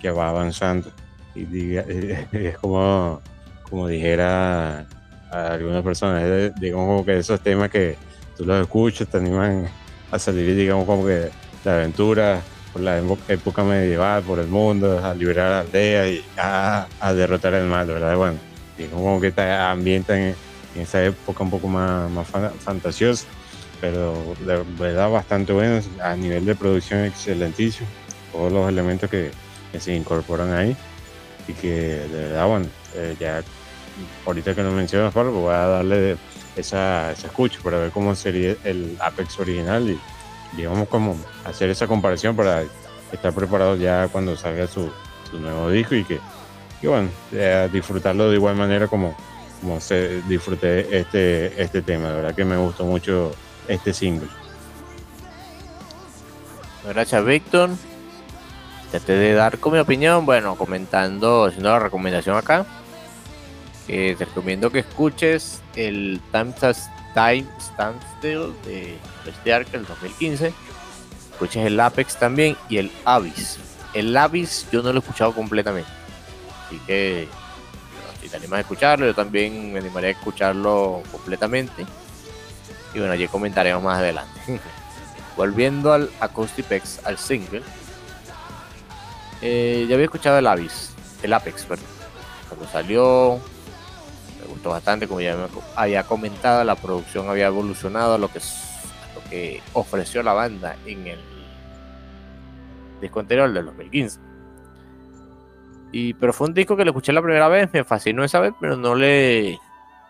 que va avanzando. Y diga, es como, como dijera a algunas personas, digamos como que esos temas que tú los escuchas te animan a salir, digamos como que la aventura, por la época medieval, por el mundo, a liberar la aldea y a, derrotar el mal, ¿verdad? Bueno, y como que está ambienta en, esa época un poco más, más fantasiosa, pero de verdad bastante bueno, a nivel de producción excelentísimo, todos los elementos que, se incorporan ahí y que de verdad, bueno, eh, ya ahorita que lo mencionas, Pablo, voy a darle esa, esa escucha para ver cómo sería el Apex original y digamos como hacer esa comparación para estar preparado ya cuando salga su, nuevo disco y que, bueno, eh, disfrutarlo de igual manera como, como se disfruté este, este tema. De verdad que me gustó mucho este single. Gracias, Víctor. Traté de dar con mi opinión, bueno, comentando, haciendo la recomendación acá. te recomiendo que escuches el Time Time Standstill de este Ark del 2015. Escuches el Apex también y el Abyss. El Abyss yo no lo he escuchado completamente. Así que si te animas a escucharlo, yo también me animaría a escucharlo completamente. Y bueno, allí comentaremos más adelante. Volviendo al Acoustipex, al single. Eh, ya había escuchado el Abyss, el Apex, perdón. Cuando salió, gustó bastante, como ya había comentado, la producción había evolucionado a lo que, lo que ofreció la banda en el disco anterior del 2015. Y, pero fue un disco que lo escuché la primera vez, me fascinó esa vez, pero no le,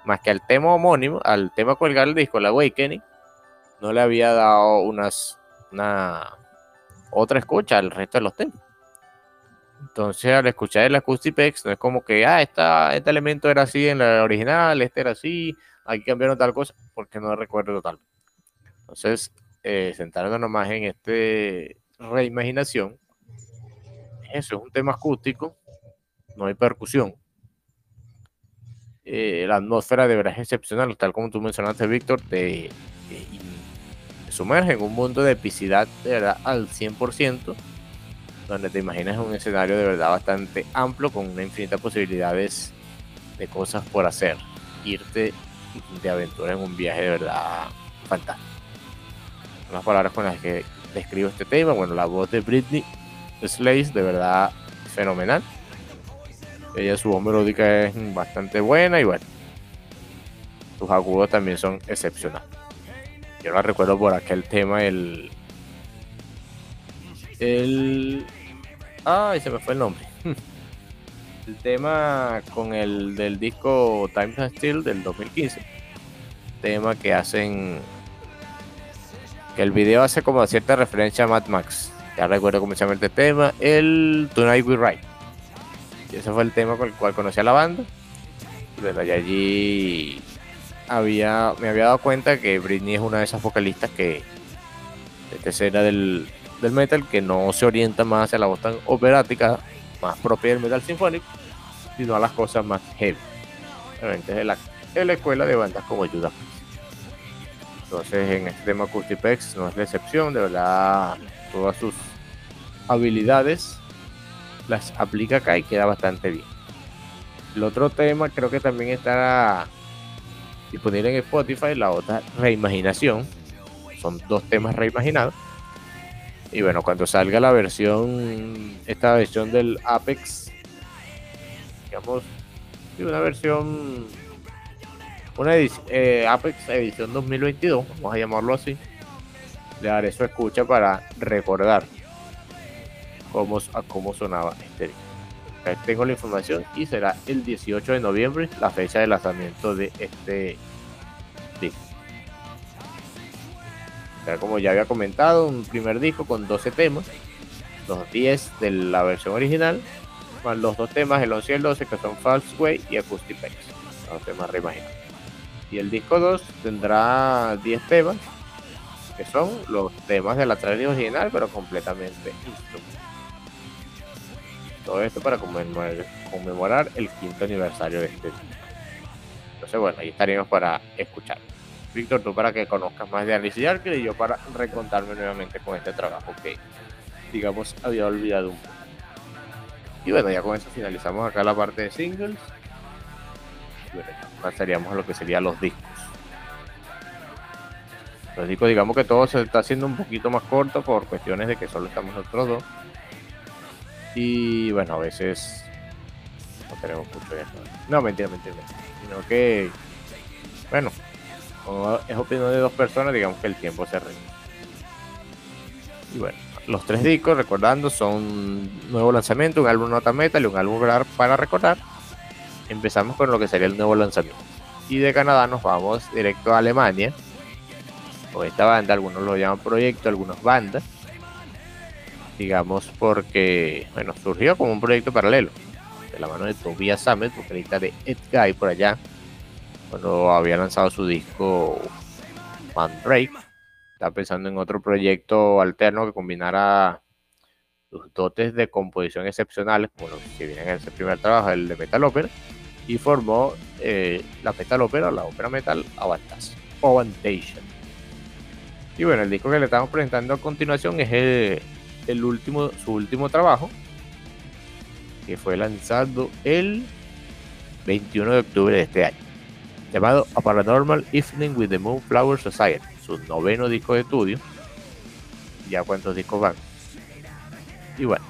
más que al tema homónimo, al tema colgar el disco, la Awakening, no le había dado unas, una otra escucha al resto de los temas. Entonces, al escuchar el Acoustipex, no es como que, ah, este elemento era así en la original, este era así, aquí cambiaron tal cosa, porque no recuerdo total. Entonces, eh, centrándonos más en este reimaginación, eso es un tema acústico, no hay percusión. Eh, la atmósfera de verdad es excepcional, tal como tú mencionaste, Víctor, te, te sumerge en un mundo de epicidad de verdad al 100% donde te imaginas un escenario de verdad bastante amplio con una infinita posibilidades de cosas por hacer. Irte de aventura en un viaje de verdad fantástico. Las palabras con las que describo este tema, bueno, la voz de Britney Slays de verdad fenomenal. Ella su voz melódica es bastante buena y bueno, sus agudos también son excepcionales. Yo la recuerdo por aquel tema, el, el Ay, se me fue el nombre. el tema con el del disco Time and Steel del 2015. Tema que hacen. Que el video hace como cierta referencia a Mad Max. Ya recuerdo cómo se llama este tema. El Tonight We Ride. Ese fue el tema con el cual conocí a la banda. Bueno, y allí había, me había dado cuenta que Britney es una de esas vocalistas que de esta escena del, del metal que no se orienta más hacia la voz tan operática, más propia del metal sinfónico, sino a las cosas más heavy. Obviamente es de la, de la escuela de bandas como Judas. Entonces en este tema Custipex no es la excepción, de verdad todas sus habilidades las aplica acá y queda bastante bien. El otro tema creo que también estará disponible en Spotify, la otra reimaginación. Son dos temas reimaginados. Y bueno, cuando salga la versión, esta versión del Apex, digamos, una versión, una eh, Apex edición 2022, vamos a llamarlo así, le daré su escucha para recordar cómo, sonaba este disco tengo la información y será el 18 de noviembre la fecha de lanzamiento de este disco. como ya había comentado, un primer disco con 12 temas, los 10 de la versión original, más los dos temas, el 11 y el 12, que son False Way y Acoustic Pace, los temas reimaginados. Y el disco 2 tendrá 10 temas, que son los temas de la trama original, pero completamente instrumentales. Todo esto para conmemorar, el quinto aniversario de este disco. Entonces, bueno, ahí estaríamos para escuchar. Víctor, tú para que conozcas más de Alice Archer y yo para recontarme nuevamente con este trabajo que, digamos, había olvidado un poco. Y bueno, ya con eso finalizamos acá la parte de singles. Bueno, pasaríamos a lo que serían los discos. Los discos, digamos que todo se está haciendo un poquito más corto por cuestiones de que solo estamos nosotros dos. Y bueno, a veces no tenemos mucho No, mentira, mentira. Sino que, bueno, como es opinión de dos personas, digamos que el tiempo se reúne. Y bueno, los tres discos, recordando, son nuevo lanzamiento, un álbum nota metal y un álbum para recordar. Empezamos con lo que sería el nuevo lanzamiento. Y de Canadá nos vamos directo a Alemania. Con esta banda, algunos lo llaman proyecto, algunos bandas digamos, porque, bueno, surgió como un proyecto paralelo, de la mano de Tobias Sammet, vocalista de Ed Guy por allá, cuando había lanzado su disco Mandrake. Estaba pensando en otro proyecto alterno que combinara sus dotes de composición excepcionales, como los que vienen en ese primer trabajo, el de Metal Opera, y formó eh, la Metal Opera, la ópera metal Avantation. Y bueno, el disco que le estamos presentando a continuación es el el último, su último trabajo, que fue lanzado el 21 de octubre de este año, llamado A Paranormal Evening with the Moonflower Society, su noveno disco de estudio. Ya cuántos discos van. Y bueno,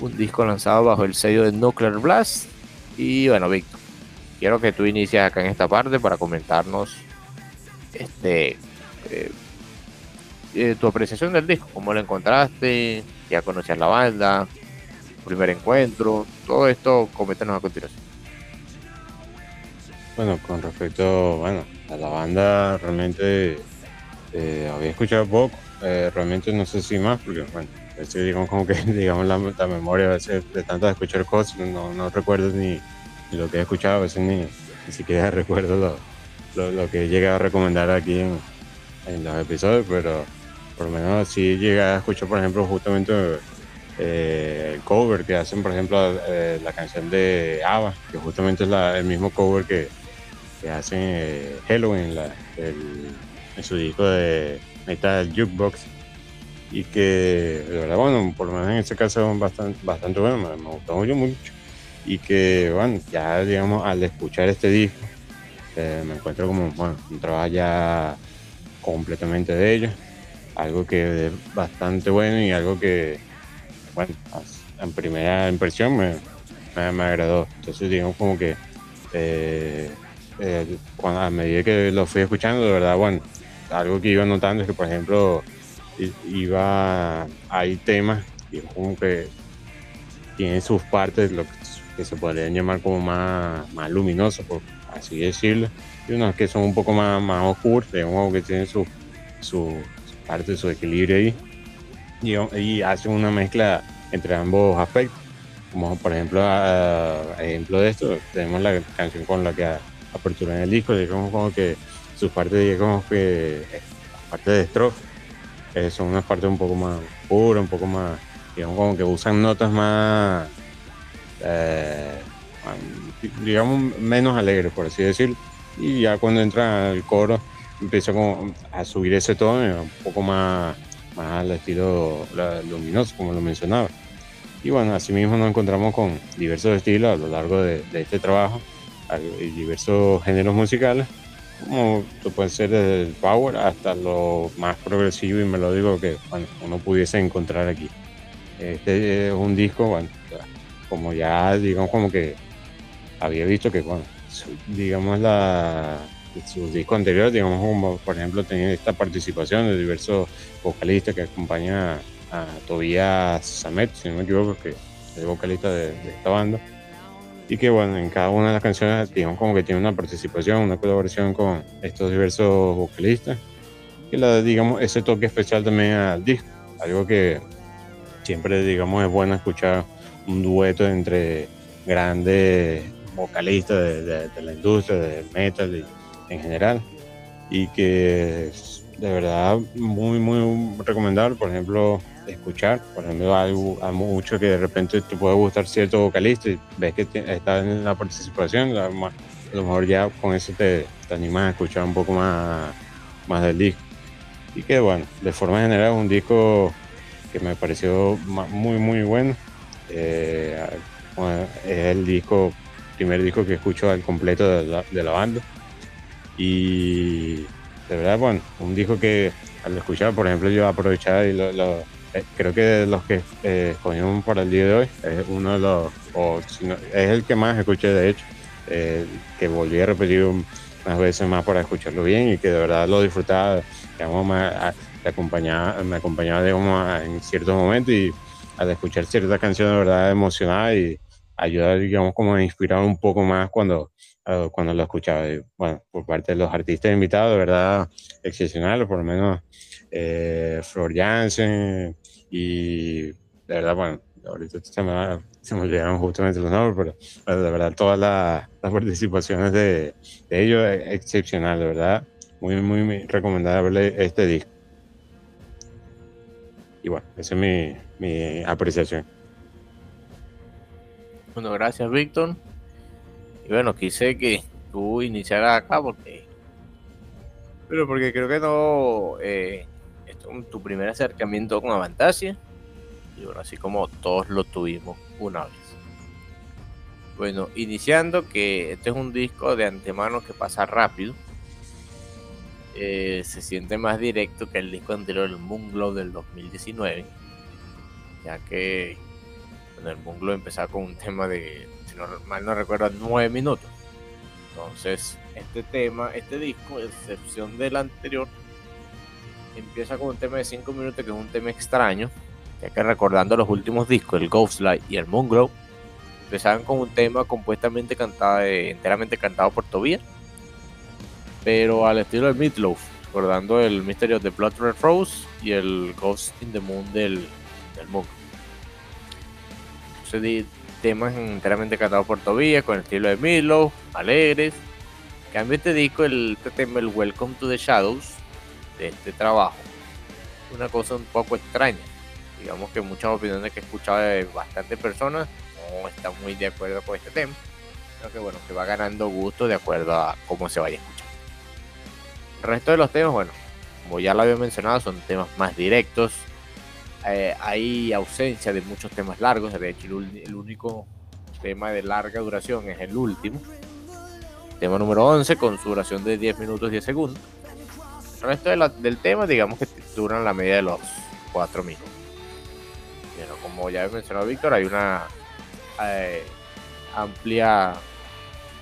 un disco lanzado bajo el sello de Nuclear Blast. Y bueno, Víctor, quiero que tú inicies acá en esta parte para comentarnos este eh, eh, tu apreciación del disco, cómo lo encontraste, ya conocías la banda, primer encuentro, todo esto, coméntanos a continuación. Bueno, con respecto bueno, a la banda, realmente eh, había escuchado poco, eh, realmente no sé si más, porque bueno, digamos como que digamos la, memoria a veces de tanto de escuchar cosas, no, recuerdo ni, lo que he escuchado, a veces ni, ni siquiera recuerdo lo, lo, que he llegado a recomendar aquí en, en los episodios, pero por lo menos si llega a escuchar, por ejemplo, justamente eh, el cover que hacen, por ejemplo, eh, la canción de Ava, que justamente es el mismo cover que, que hacen eh, en su disco de Metal Jukebox. Y que, bueno, por lo menos en ese caso es bastante, bastante bueno, me, gustó mucho. Y que, bueno, ya, digamos, al escuchar este disco, me encuentro como, bueno, un trabajo ya completamente de ellos algo que es bastante bueno y algo que, bueno, en primera impresión me, me, agradó. Entonces, digamos como que eh, eh, a medida que lo fui escuchando, de verdad, bueno, algo que iba notando es que, por ejemplo, iba, hay temas y como que tiene sus partes, lo que, se podrían llamar como más, más luminosos, por así decirlo, y unos que son un poco más, más oscuros, digamos que tienen su, su, parte, su equilibrio ahí, y, y hacen una mezcla entre ambos aspectos. Como por ejemplo, ejemplo de esto, tenemos la canción con la que apertura en el disco, digamos como que sus partes, digamos que parte de strofe, eh, son unas partes un poco más puras, un poco más, digamos como que usan notas más, eh, digamos, menos alegres, por así decirlo. Y ya cuando entra el coro, empieza como a subir ese tono, un poco más, más al estilo luminoso, como lo mencionaba. Y bueno, así mismo nos encontramos con diversos estilos a lo largo de, este trabajo, diversos géneros musicales, como puede ser desde el power hasta lo más progresivo y melódico que uno pudiese encontrar aquí. Este es un disco, bueno, como ya digamos como que había visto que, bueno, digamos la sus discos anteriores, digamos como por ejemplo tenía esta participación de diversos vocalistas que acompañan a Tobias Samet, si no me equivoco, que es vocalista de, esta banda. Y que bueno, en cada una de las canciones, digamos como que tiene una participación, una colaboración con estos diversos vocalistas, que le da, digamos, ese toque especial también al disco. Algo que siempre, digamos, es bueno escuchar un dueto entre grandes vocalistas de, de la industria, del metal y en general. Y que de verdad muy, muy recomendable. Por ejemplo, escuchar. Por ejemplo, hay, mucho que de repente te puede gustar cierto vocalista y ves que está en la participación, a lo mejor ya con eso te, te animas a escuchar un poco más, más del disco. Y que bueno, de forma general es un disco que me pareció muy, muy bueno. Eh, es el disco, primer disco que escucho al completo de la, de la banda. Y de verdad, bueno, un disco que al escuchar, por ejemplo, yo aprovechaba y lo eh, creo que de los que eh, escogimos para el día de hoy es uno de los, o es el que más escuché de hecho, eh, que volví a repetir unas veces más para escucharlo bien y que de verdad lo disfrutaba, digamos, me, acompañaba, me acompañaba digamos, en ciertos momentos y al escuchar ciertas canciones de verdad emocionada y ayuda, digamos, como a inspirar un poco más cuando, cuando lo escuchaba. bueno, por parte de los artistas invitados, de verdad, excepcional, por lo menos eh, Flor Jansen y de verdad, bueno, ahorita se me, se olvidaron justamente los nombres, pero, de verdad todas las, participaciones de, ellos es excepcional, de verdad, muy, muy, muy recomendable este disco. Y bueno, esa es mi, mi apreciación. Bueno, gracias Víctor. Y bueno, quise que tú iniciaras acá porque... Pero porque creo que no... Eh, tu primer acercamiento con Avantasia. Y bueno, así como todos lo tuvimos una vez. Bueno, iniciando que este es un disco de antemano que pasa rápido. Eh, se siente más directo que el disco anterior, el Moonglow del 2019. Ya que el Moonglow empezaba con un tema de, no, mal no recuerdo, 9 minutos. Entonces, este tema, este disco, excepción del anterior, empieza con un tema de 5 minutos que es un tema extraño, ya que recordando los últimos discos, el Ghostlight y el Moonglow, empezaban con un tema compuestamente cantado, eh, enteramente cantado por Tobias, pero al estilo del Meatloaf, recordando el Mystery de Blood Red Rose y el Ghost in the Moon del, del Moonglow. Entonces, temas enteramente cantados por Tobias, con el estilo de Meatloaf, alegres. Cambio este disco, el, este tema, el Welcome to the Shadows, de este trabajo. Una cosa un poco extraña. Digamos que muchas opiniones que he escuchado de bastantes personas no están muy de acuerdo con este tema. Pero que bueno, que va ganando gusto de acuerdo a cómo se vaya a escuchar. El resto de los temas, bueno, como ya lo había mencionado, son temas más directos. Eh, hay ausencia de muchos temas largos. De hecho, el, único tema de larga duración es el último. Tema número 11 con su duración de 10 minutos 10 segundos. El resto del tema, digamos que duran la media de los 4 minutos. Pero como ya he mencionado Víctor, hay una eh, amplia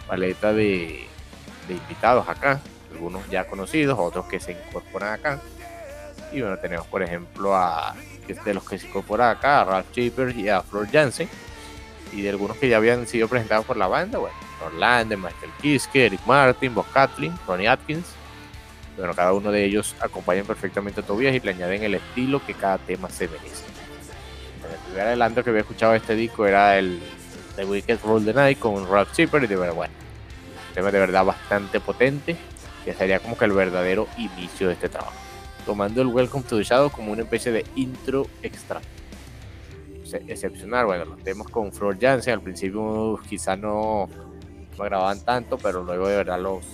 paleta de, invitados acá, algunos ya conocidos, otros que se incorporan acá. Y bueno, tenemos por ejemplo a de los que se incorporan acá, a Ralph Chipper y a Flor Jansen, y de algunos que ya habían sido presentados por la banda, bueno, Orlando, Michael Kiske, Eric Martin, Bob Catlin, Ronnie Atkins. Bueno, cada uno de ellos acompañan perfectamente a Tobias y le añaden el estilo que cada tema se merece. el primer adelanto que había escuchado este disco era el The Wicked Rule the Night con Rock Zipper y de verdad, bueno, un tema de verdad bastante potente que sería como que el verdadero inicio de este trabajo. Tomando el Welcome to the Shadow como una especie de intro extra excepcional. Bueno, los temas con Flor Jansen al principio quizás no me grababan tanto, pero luego de verdad los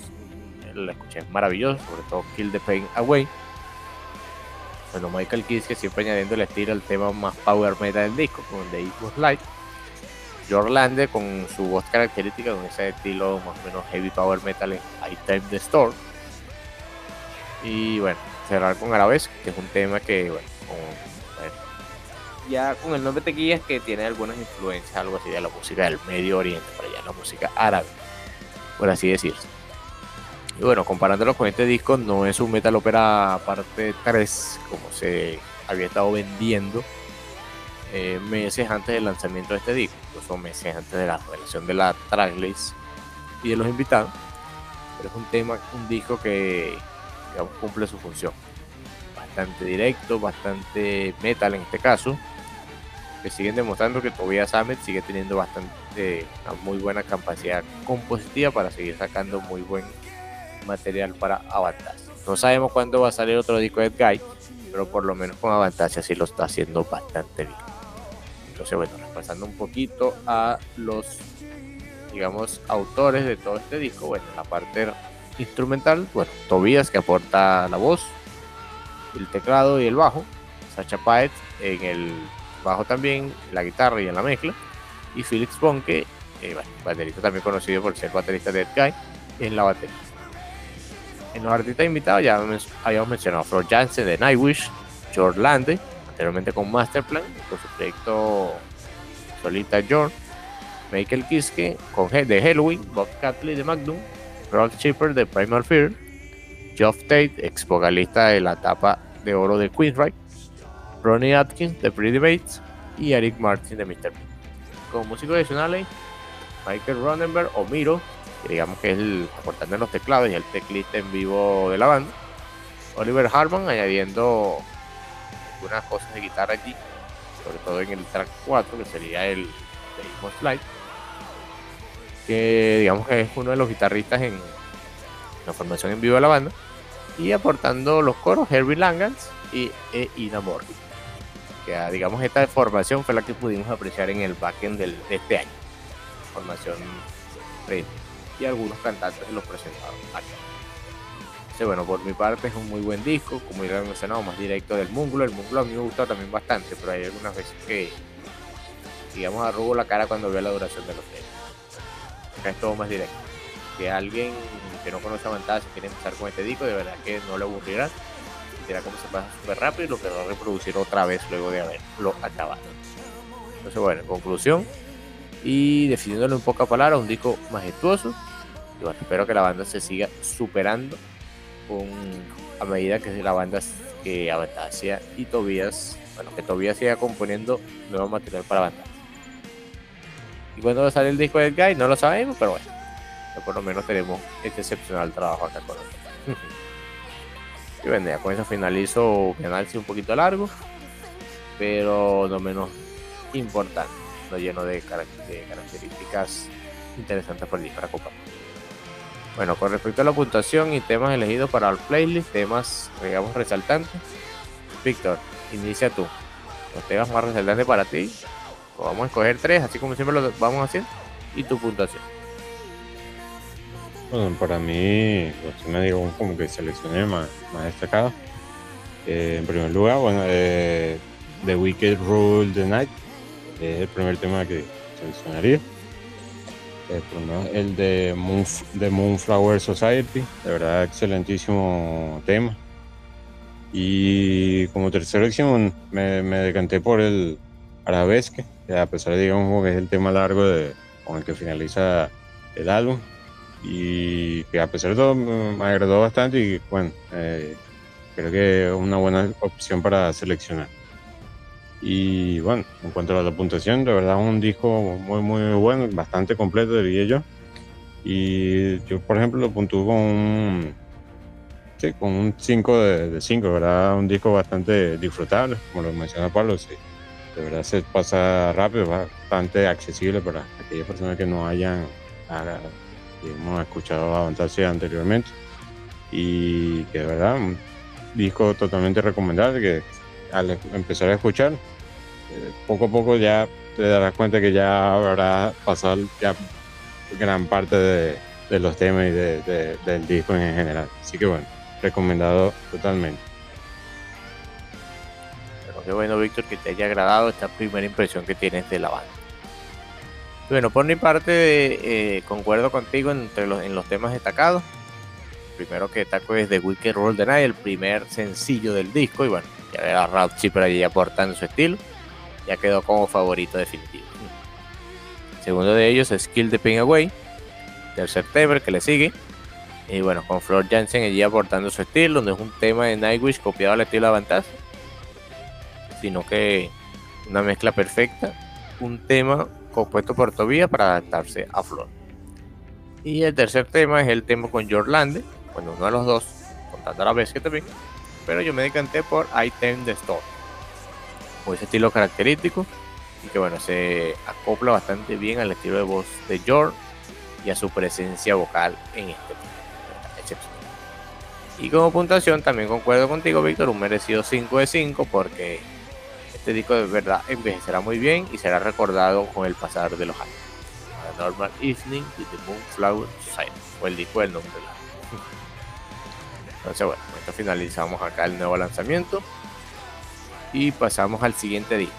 la escuché maravilloso, sobre todo Kill the Pain Away. Bueno, Michael Kiske siempre añadiendo el estilo al tema más power metal del disco, con The It Was Light. George Lande con su voz característica, con ese estilo más o menos heavy power metal en I Time the Storm. Y bueno, cerrar con Arabesque, que es un tema que, bueno, ya con el nombre te guías que tiene algunas influencias, algo así de la música del Medio Oriente, para allá la música árabe, por así decirse. Y bueno, comparándolo con este disco, no es un Metal Opera parte 3 como se había estado vendiendo eh, meses antes del lanzamiento de este disco, incluso meses antes de la revelación de la tracklist y de los invitados. Pero es un tema, un disco que digamos, cumple su función. Bastante directo, bastante metal en este caso que siguen demostrando que Tobias Ahmed sigue teniendo bastante, una muy buena capacidad compositiva para seguir sacando muy buen material para Avantasia. No sabemos cuándo va a salir otro disco de Guy, pero por lo menos con Avantasia sí lo está haciendo bastante bien. Entonces, bueno, repasando un poquito a los, digamos, autores de todo este disco, bueno, la parte instrumental, bueno, Tobias que aporta la voz, el teclado y el bajo, Sacha Paet en el bajo también, la guitarra y en la mezcla. Y Felix Bonke, eh, baterista también conocido por ser baterista de Ed Guy, en la batería. En los artistas invitados ya habíamos mencionado a Flor Jansen de Nightwish, George Lande, anteriormente con Masterplan, con su proyecto solita George, Michael Kiske con de Halloween, Bob Catley de Magnum, Rod Chipper de Primal Fear, Geoff Tate, ex vocalista de la etapa de oro de Queensryche, Ronnie Atkins de Pretty Bates y Eric Martin de Mr. P. Como músicos adicionales, Michael Ronenberg o Miro, que digamos que es el aportante los teclados y el teclista en vivo de la banda. Oliver Harman añadiendo algunas cosas de guitarra allí, sobre todo en el track 4, que sería el de Slide, digamos que es uno de los guitarristas en la formación en vivo de la banda, y aportando los coros Herbie Langans y e Ina Morgan ah, digamos esta formación fue la que pudimos apreciar en el backend del, de este año. Formación y algunos cantantes los presentaron aquí. bueno, por mi parte es un muy buen disco, como ya he mencionado, más directo del Múngulo. El Múngulo a mí me gusta también bastante, pero hay algunas veces que, digamos, arrugo la cara cuando veo la duración de los temas. Acá es todo más directo. Que alguien que no conoce a si quiere empezar con este disco, de verdad que no le aburrirá era como se pasa súper rápido y lo que va a reproducir otra vez luego de haberlo acabado. Entonces, bueno, en conclusión, y definiéndolo en pocas palabras, un disco majestuoso. Y bueno, espero que la banda se siga superando a medida que la banda que Avatasia y Tobias, bueno, que Tobias siga componiendo nuevo material para banda. Cuando el disco de Guy, no lo sabemos, pero bueno, por lo menos tenemos este excepcional trabajo acá con nosotros. Y bueno, ya con eso finalizo mi análisis un poquito largo, pero no menos importante, lo lleno de, características interesantes por para compartir. Bueno, con respecto a la puntuación y temas elegidos para el playlist, temas, digamos, resaltantes. Víctor, inicia tú. Los temas más resaltantes para ti. Vamos a escoger tres, así como siempre lo vamos haciendo. Y tu puntuación. Bueno, para mí, los temas, digo, como que seleccioné más, más destacados. Eh, en primer lugar, bueno, eh, The Wicked Rule the Night, es el primer tema que seleccionaría. El, de, Moon, de Moonflower Society, de verdad, excelentísimo tema. Y como elección, me, me decanté por el Arabesque, que a pesar de digamos, que es el tema largo de, con el que finaliza el álbum, y que a pesar de todo me agradó bastante y bueno, eh, creo que es una buena opción para seleccionar. Y bueno, en cuanto a la puntuación, de verdad es un disco muy, muy bueno, bastante completo, diría yo. Y yo, por ejemplo, lo puntúo con un, sí, con un 5 de 5, ¿verdad? Un disco bastante disfrutable, como lo menciona Pablo, sí. De verdad se pasa rápido, bastante accesible para aquellas personas que no hayan hemos escuchado avanzarse anteriormente. Y que de verdad, un disco totalmente recomendable que al empezar a escuchar, eh, poco a poco ya te darás cuenta que ya habrá pasado ya gran parte de, los temas y del disco en general. Así que bueno, recomendado totalmente. Pero qué bueno, Víctor, que te haya agradado esta primera impresión que tienes de la banda. Bueno, por mi parte, eh, concuerdo contigo entre los, en los temas destacados. primero que destaco es The Wicked Roll the Night, el primer sencillo del disco. Y bueno, ya ver a Ralph Chipper allí aportando su estilo. Ya quedó como favorito definitivo. segundo de ellos es Kill the Pain Away. Tercer tema que le sigue. Y bueno, con Flor Jansen allí aportando su estilo. No es un tema de Nightwish copiado al estilo de Avantage. Sino que una mezcla perfecta. Un tema compuesto por Tobias para adaptarse a Flor. Y el tercer tema es el tema con George Lande, bueno, uno de los dos, contando a la vez que también, pero yo me decanté por I Tend the Storm, con ese estilo característico y que bueno, se acopla bastante bien al estilo de voz de George y a su presencia vocal en este Y como puntuación también concuerdo contigo, Víctor, un merecido 5 de 5 porque este disco de verdad envejecerá muy bien y será recordado con el pasar de los años. A Normal Evening de The Moonflower Society, o el disco del nombre. Entonces, bueno, esto finalizamos acá el nuevo lanzamiento y pasamos al siguiente disco.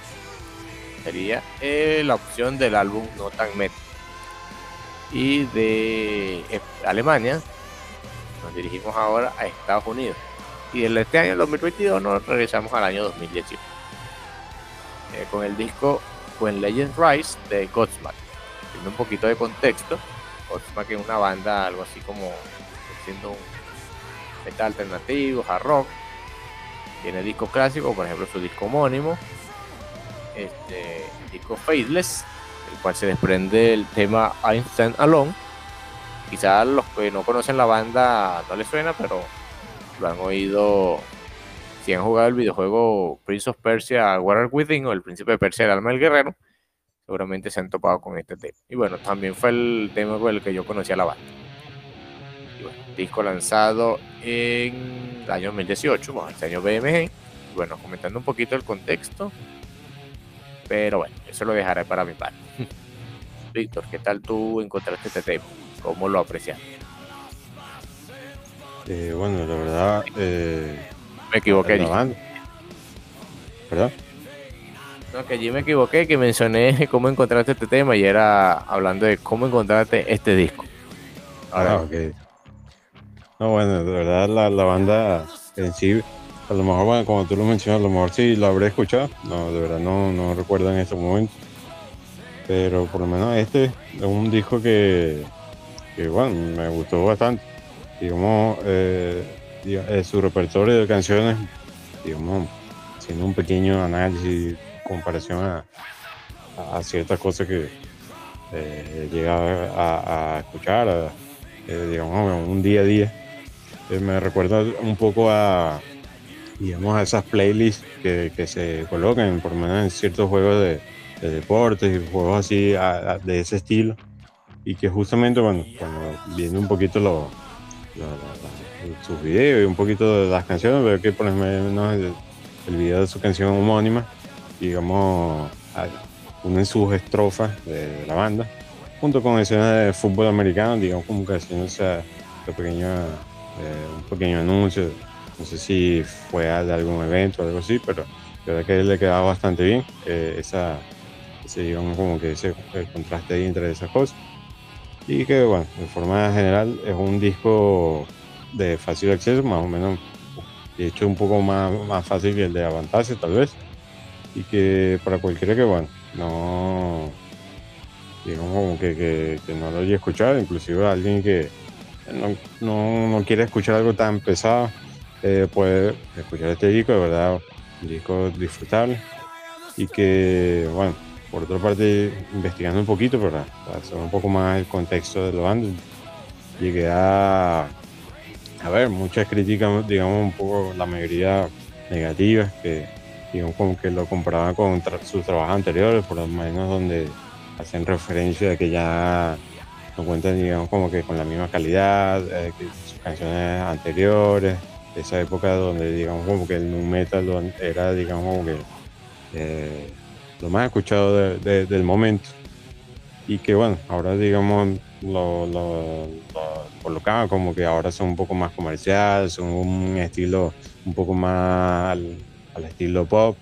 Sería eh, la opción del álbum No Tan Metal. Y de eh, Alemania nos dirigimos ahora a Estados Unidos. Y desde este año 2022 nos regresamos al año 2018. Eh, con el disco When Legends Rise de Godsmack. Tiene un poquito de contexto, Godsmack es una banda algo así como siendo un metal alternativo, hard rock. Tiene discos clásicos, por ejemplo su disco homónimo, este disco Faithless, el cual se desprende el tema Einstein Alone. Quizás los que no conocen la banda no les suena, pero lo han oído si han jugado el videojuego Prince of Persia Warrior Within o el Príncipe de Persia el alma del guerrero, seguramente se han topado con este tema. Y bueno, también fue el tema con el que yo conocí a la banda. Y bueno, disco lanzado en el año 2018, bueno, este año BMG. Y bueno, comentando un poquito el contexto. Pero bueno, eso lo dejaré para mi parte. Víctor, ¿qué tal tú encontraste este tema? ¿Cómo lo apreciaste? Eh, bueno, la verdad, eh, me equivoqué. ¿Perdón? No, que allí me equivoqué, que mencioné cómo encontraste este tema y era hablando de cómo encontraste este disco. ah, ok. No, bueno, de verdad la, la, banda en sí, a lo mejor, bueno, como tú lo mencionas, a lo mejor sí lo habré escuchado. No, de verdad no, no recuerdo en este momento. Pero por lo menos este es un disco que, que bueno, me gustó bastante. Digamos, eh, eh, su repertorio de canciones, digamos, haciendo un pequeño análisis, comparación a, a, ciertas cosas que eh, llega a, escuchar, eh, digamos, un día a día. Eh, me recuerda un poco a, digamos, a esas playlists que, se colocan, por lo menos en ciertos juegos de, de deportes y juegos así de ese estilo. Y que justamente, bueno, cuando viendo un poquito lo, sus videos y un poquito de las canciones, veo que por lo menos el, el video de su canción homónima, digamos, unen sus estrofas de, la banda, junto con escenas de fútbol americano, digamos, como que haciendo pequeño, eh, un pequeño anuncio, no sé si fue de algún evento o algo así, pero creo que le quedaba bastante bien eh, esa, ese, digamos, como que ese el contraste ahí entre esas cosas. Y que, bueno, de forma general es un disco de fácil acceso, más o menos, de hecho un poco más, más fácil que el de Avantage tal vez, y que para cualquiera que, bueno, no, digamos como que, que, no lo haya escuchado, inclusive alguien que no, no, no quiere escuchar algo tan pesado, eh, puede escuchar este disco, de verdad, un disco disfrutable. Y que, bueno, por otra parte, investigando un poquito para, saber un poco más el contexto de los bandos, llegué a, a ver muchas críticas, digamos, un poco la mayoría negativas, que digamos como que lo comparaban con sus trabajos anteriores, por lo menos donde hacen referencia a que ya no cuentan, digamos, como que con la misma calidad eh, que sus canciones anteriores, esa época donde, digamos, como que el nu metal era, digamos, como que eh, lo más escuchado del momento. Y que, bueno, ahora, digamos, lo, lo, colocaban como que ahora son un poco más comerciales, son un estilo un poco más al, estilo pop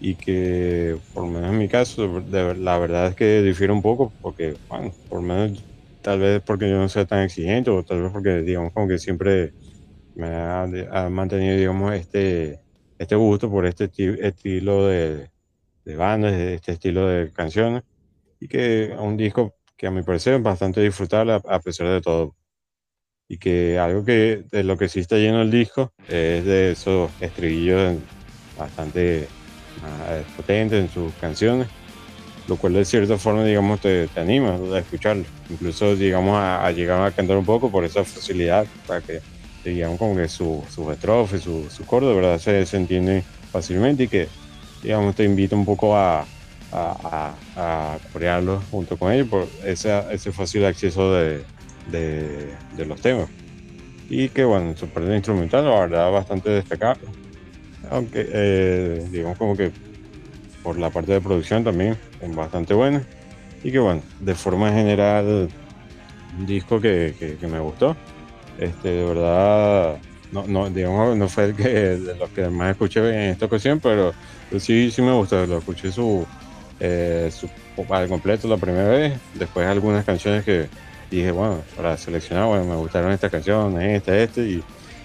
y que por lo menos en mi caso la verdad es que difiere un poco porque bueno por lo menos tal vez porque yo no sea tan exigente o tal vez porque digamos como que siempre me ha, mantenido digamos este este gusto por este estilo de, de bandas este estilo de canciones y que un disco que a mi parecer es bastante disfrutable a, pesar de todo y que algo que de lo que sí está lleno el disco es de esos estribillos bastante eh, potente en sus canciones, lo cual de cierta forma, digamos, te, anima a escucharlo. Incluso, digamos, a, llegar a cantar un poco por esa facilidad, para que, digamos, como que su, su estrofe, su, su de verdad se, se, entiende fácilmente y que, digamos, te invita un poco a, a, a, corearlo junto con ellos por ese, ese fácil acceso de, de, de los temas. Y que, bueno, su parte instrumental, la verdad, bastante destacable. Aunque eh, digamos como que por la parte de producción también es bastante buena. Y que bueno, de forma general un disco que, que, me gustó, este, de verdad, no, no, digamos, no fue el que de los que más escuché en esta ocasión, pero, sí, sí me gustó, lo escuché su, eh, al completo la primera vez, después algunas canciones que dije, bueno, para seleccionar, bueno, me gustaron estas canciones, esta, esta, y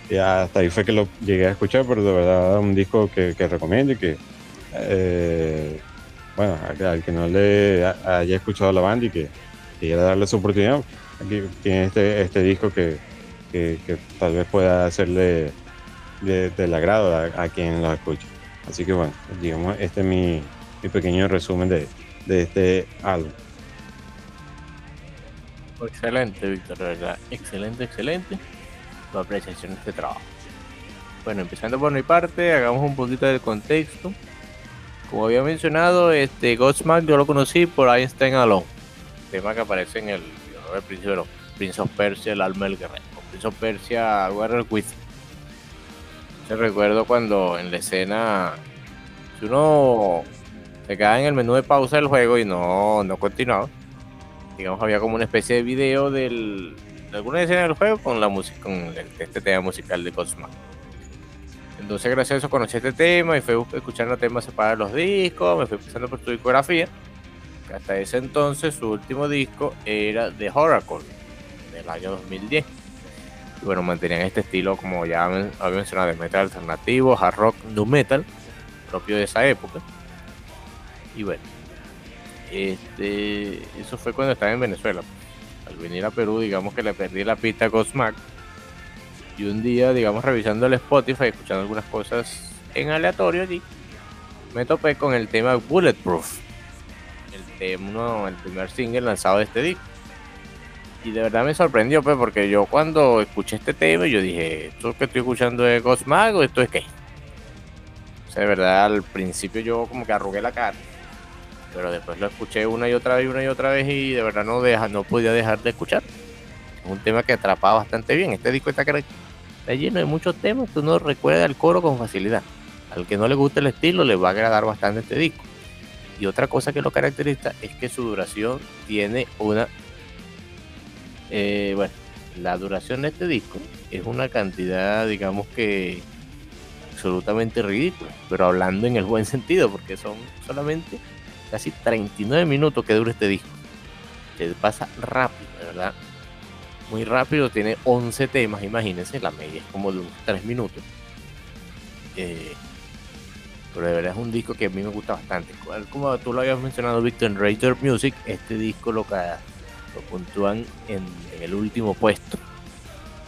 y hasta ahí fue que lo llegué a escuchar, pero de verdad un disco que, recomiendo y que, eh, bueno, al, que no le haya escuchado la banda y que quiera darle su oportunidad, aquí tiene este, este disco que, tal vez pueda hacerle del agrado a, quien lo escuche. Así que bueno, digamos, este es mi, pequeño resumen de, de este álbum. Excelente, Víctor, verdad. Excelente, excelente tu apreciación de este trabajo. Bueno, empezando por mi parte, hagamos un poquito del contexto. Como había mencionado, este Godsmack yo lo conocí por Einstein Alone, tema que aparece en el, el principio Prince of Persia, el alma del guerrero, Prince of Persia, Warrior With. Se recuerdo cuando en la escena, si uno se queda en el menú de pausa del juego y no, no continuaba, digamos, había como una especie de video del, alguna escena del juego con la música, con este tema musical de Cosma. Entonces, gracias a eso conocí este tema y fui escuchando temas separados de los discos, me fui empezando por su discografía. hasta ese entonces su último disco era The Oracle, del año 2010. Y bueno, mantenían este estilo, como ya había mencionado, de metal alternativo, hard rock, nu metal, propio de esa época. Y bueno, este, eso fue cuando estaba en Venezuela al venir a Perú, digamos que le perdí la pista a Cosmac. Y un día, digamos, revisando el Spotify, escuchando algunas cosas en aleatorio allí, me topé con el tema Bulletproof. El tema, el primer single lanzado de este disco. Y de verdad me sorprendió, pues, porque yo cuando escuché este tema, yo dije, ¿esto que estoy escuchando es Cosmac o esto es qué? O sea, de verdad, al principio yo como que arrugué la cara pero después lo escuché una y otra vez una y otra vez y de verdad no, deja, no podía dejar de escuchar. Es un tema que atrapaba bastante bien. Este disco está, está lleno de muchos temas que uno recuerda el coro con facilidad. Al que no le guste el estilo le va a agradar bastante este disco. Y otra cosa que lo caracteriza es que su duración tiene una... Eh, bueno, la duración de este disco es una cantidad, digamos que absolutamente ridícula, pero hablando en el buen sentido, porque son solamente casi 39 minutos que dura este disco. Se pasa rápido, de verdad. Muy rápido, tiene 11 temas, imagínense, la media es como de unos 3 minutos. Eh, pero de verdad es un disco que a mí me gusta bastante. Como tú lo habías mencionado, Victor, en Raider Music, este disco lo, lo puntúan en, el último puesto.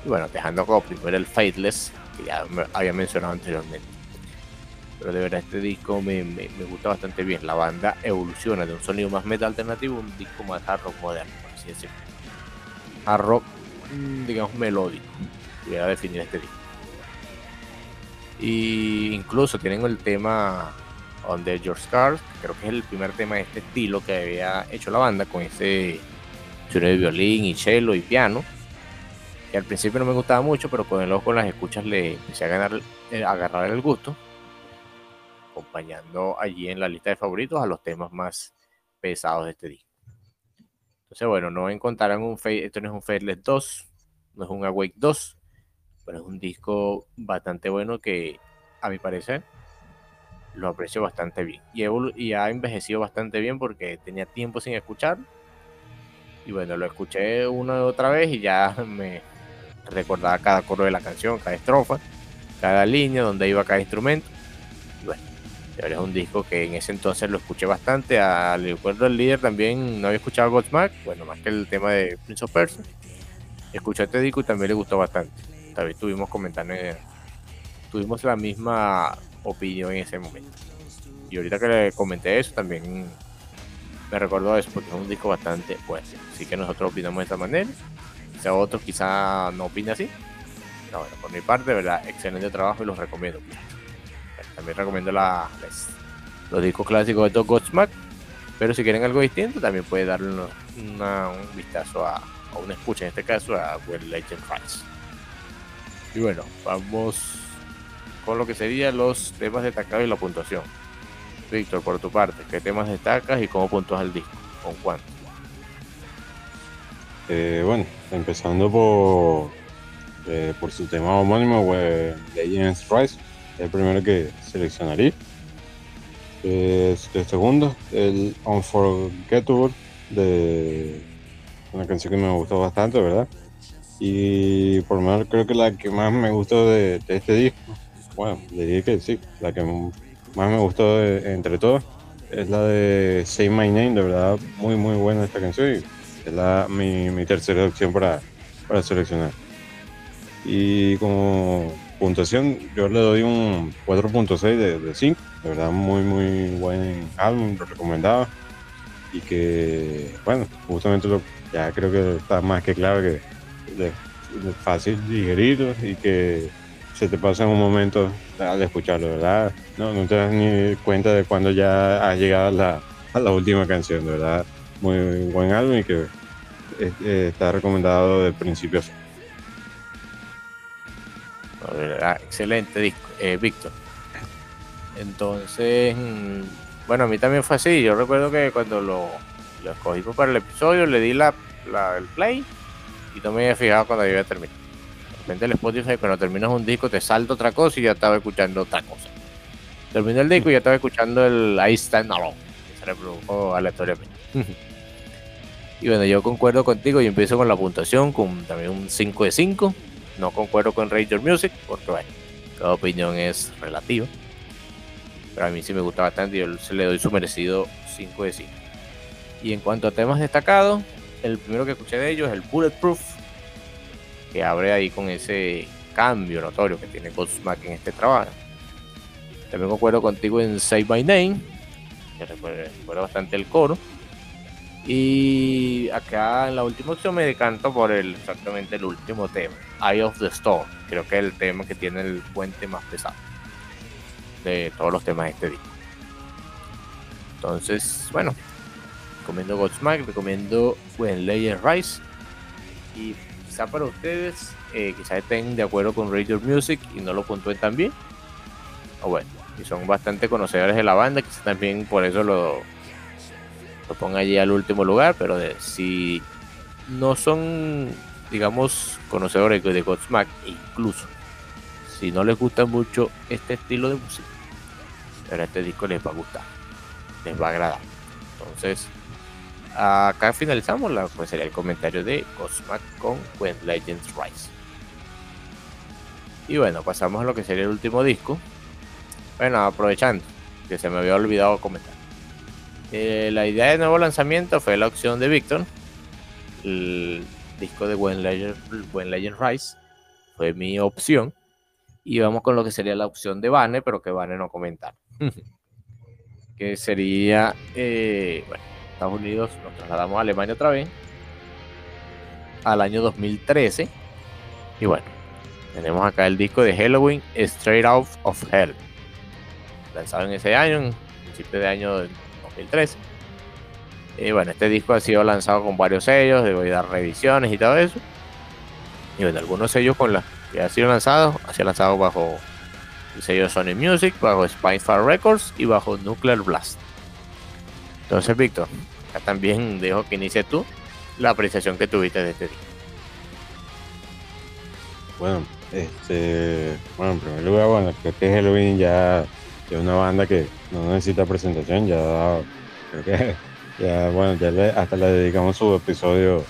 Y bueno, dejando como primero el Faithless, que ya había mencionado anteriormente. Pero de verdad este disco me, me, gusta bastante bien. La banda evoluciona de un sonido más metal alternativo a un disco más hard rock moderno, por así decirlo. Hard rock, mm, digamos, melódico. Voy a definir este disco. Y incluso tienen el tema the Your Scars, creo que es el primer tema de este estilo que había hecho la banda con ese sonido de violín y cello y piano que al principio no me gustaba mucho, pero con el ojo con las escuchas le empecé a, ganar, eh, a agarrar el gusto, acompañando allí en la lista de favoritos a los temas más pesados de este disco. Entonces, bueno, no encontrarán un esto no es un Faithless 2, no es un Awake 2, pero es un disco bastante bueno que, a mi parecer, lo aprecio bastante bien. Y, y ha envejecido bastante bien porque tenía tiempo sin escuchar. Y bueno, lo escuché una y otra vez y ya me, recordaba cada coro de la canción, cada estrofa, cada línea, donde iba cada instrumento. Es un disco que en ese entonces lo escuché bastante. Al recuerdo del líder también no había escuchado Godsmack, bueno, más que el tema de Prince of Persia. Escuchó este disco y también le gustó bastante. También tuvimos comentando, tuvimos la misma opinión en ese momento. Y ahorita que le comenté eso, también me recordó eso, porque es un disco bastante bueno. Así que nosotros opinamos de esta manera sea, otros quizá no opine así. No, bueno, por mi parte, verdad, excelente trabajo y los recomiendo. También recomiendo la, los discos clásicos de Top Godsmack. Pero si quieren algo distinto, también puede darle un vistazo a, a, una escucha, en este caso a Well Legend Rise. Y bueno, vamos con lo que serían los temas destacados y la puntuación. Víctor, por tu parte, ¿qué temas destacas y cómo puntúas el disco? ¿Con cuánto? Eh, bueno, empezando por, eh, por su tema homónimo, Legends Rise, el primero que seleccionaría. el segundo, el Unforgettable, de una canción que me gustó bastante, ¿verdad? Y por lo menos creo que la que más me gustó de, este disco, bueno, diría que sí, la que más me gustó entre todas, es la de Say My Name, de verdad, muy, muy buena esta canción es la, mi, mi, tercera opción para, para seleccionar. Y como puntuación, yo le doy un 4.6 de, de 5. De verdad, muy, muy buen álbum, lo recomendaba. Y que, bueno, justamente ya creo que está más que claro que es fácil digerirlo y que se te pasa en un momento al escucharlo, ¿verdad? No, no te das ni cuenta de cuando ya has llegado a la, a la última canción, de verdad muy buen álbum y que eh, está recomendado de principio a fin. Excelente disco, eh, Víctor. Entonces, mm, bueno, a mí también fue así. Yo recuerdo que cuando lo, lo escogimos para el episodio, le di la, el play y no me había fijado cuando iba a terminar. De repente el Spotify, cuando terminas un disco, te salta otra cosa y ya estaba escuchando otra cosa. Terminé el disco y ya estaba escuchando el I Stand Alone. Se reprodujo aleatoriamente. Y bueno, yo concuerdo contigo y empiezo con la puntuación, con también un 5 de 5. No concuerdo con Ranger Music, porque bueno, cada opinión es relativa. Pero a mí sí me gusta bastante y yo se le doy su merecido 5 de 5. Y en cuanto a temas destacados, el primero que escuché de ellos es el Bulletproof, que abre ahí con ese cambio notorio que tiene Godsmack en este trabajo. También concuerdo contigo en Save My Name, que recuerdo bastante el coro. Y acá en la última opción me decanto por el exactamente el último tema, Eye of the Storm. Creo que es el tema que tiene el puente más pesado de todos los temas de este disco. Entonces, bueno, recomiendo Godsmack, recomiendo When Layer Rise. Y quizá para ustedes, eh, quizá estén de acuerdo con Radio Music y no lo puntúen tan bien. O bueno, y son bastante conocedores de la banda, quizá también por eso lo lo ponga allí al último lugar, pero si no son, digamos, conocedores de Godsmack, incluso si no les gusta mucho este estilo de música, pero este disco les va a gustar, les va a agradar. Entonces, acá finalizamos la, pues sería el comentario de Godsmack con When Legends Rise. Y bueno, pasamos a lo que sería el último disco. Bueno, aprovechando que se me había olvidado comentar. Eh, la idea de nuevo lanzamiento fue la opción de Victor. El disco de When Legend, When Legend Rise fue mi opción. Y vamos con lo que sería la opción de Bane, pero que Bane no comentar. que sería, eh, bueno, Estados Unidos, nos trasladamos a Alemania otra vez, al año 2013. Y bueno, tenemos acá el disco de Halloween, Straight Out of Hell, lanzado en ese año, en principio de año 2013. Y bueno, este disco ha sido lanzado con varios sellos, de dar revisiones y todo eso. Y bueno, algunos sellos con la que ha sido lanzado, ha sido lanzado bajo el sello Sony Music, bajo Spinefire Records y bajo Nuclear Blast. Entonces, Víctor, acá también dejo que inicie tú la apreciación que tuviste de este disco. Bueno, este, bueno, en primer lugar, bueno, creo que Halloween ya es una banda que no necesita presentación, ya creo que ya, bueno, ya hasta le dedicamos su episodio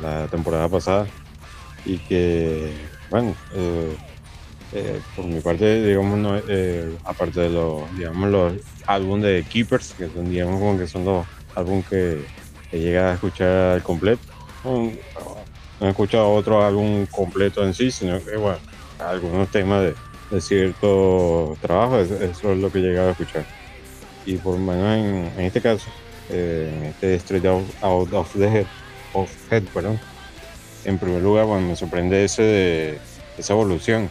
la temporada pasada y que, bueno, eh, eh, por mi parte, digamos, eh, aparte de los, digamos, los álbumes de Keepers, que son, digamos, como que son los álbumes que, llega a escuchar completo. No, he escuchado otro álbum completo en sí, sino que, bueno, algunos temas de, de cierto trabajo, eso, es lo que he llegado a escuchar. Y por lo menos en, este caso, en este Straight Out, of the Head, of head perdón, en primer lugar, bueno, me sorprende ese de, esa evolución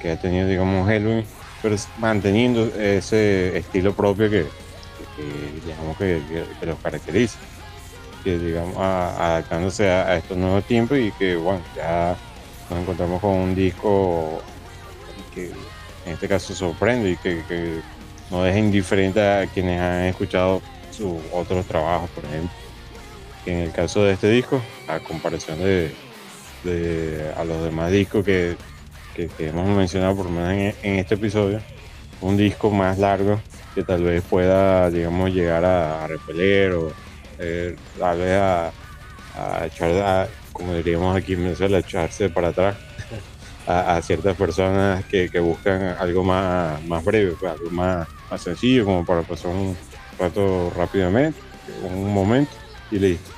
que ha tenido, digamos, Halloween, pero manteniendo ese estilo propio que, digamos, que, los caracteriza, que, digamos, adaptándose a, estos nuevos tiempos y que, bueno, ya nos encontramos con un disco que en este caso sorprende y que, no deja indiferente a quienes han escuchado sus otros trabajos, por ejemplo. En el caso de este disco, a comparación de, a los demás discos que, hemos mencionado por lo menos en, este episodio, un disco más largo que tal vez pueda, digamos, llegar a, repeler o eh, tal vez a, a echar, como diríamos aquí en Venezuela, echarse para atrás a, ciertas personas que, buscan algo más, más breve, pues, algo más, más sencillo, como para pasar un rato rápidamente, un momento y listo.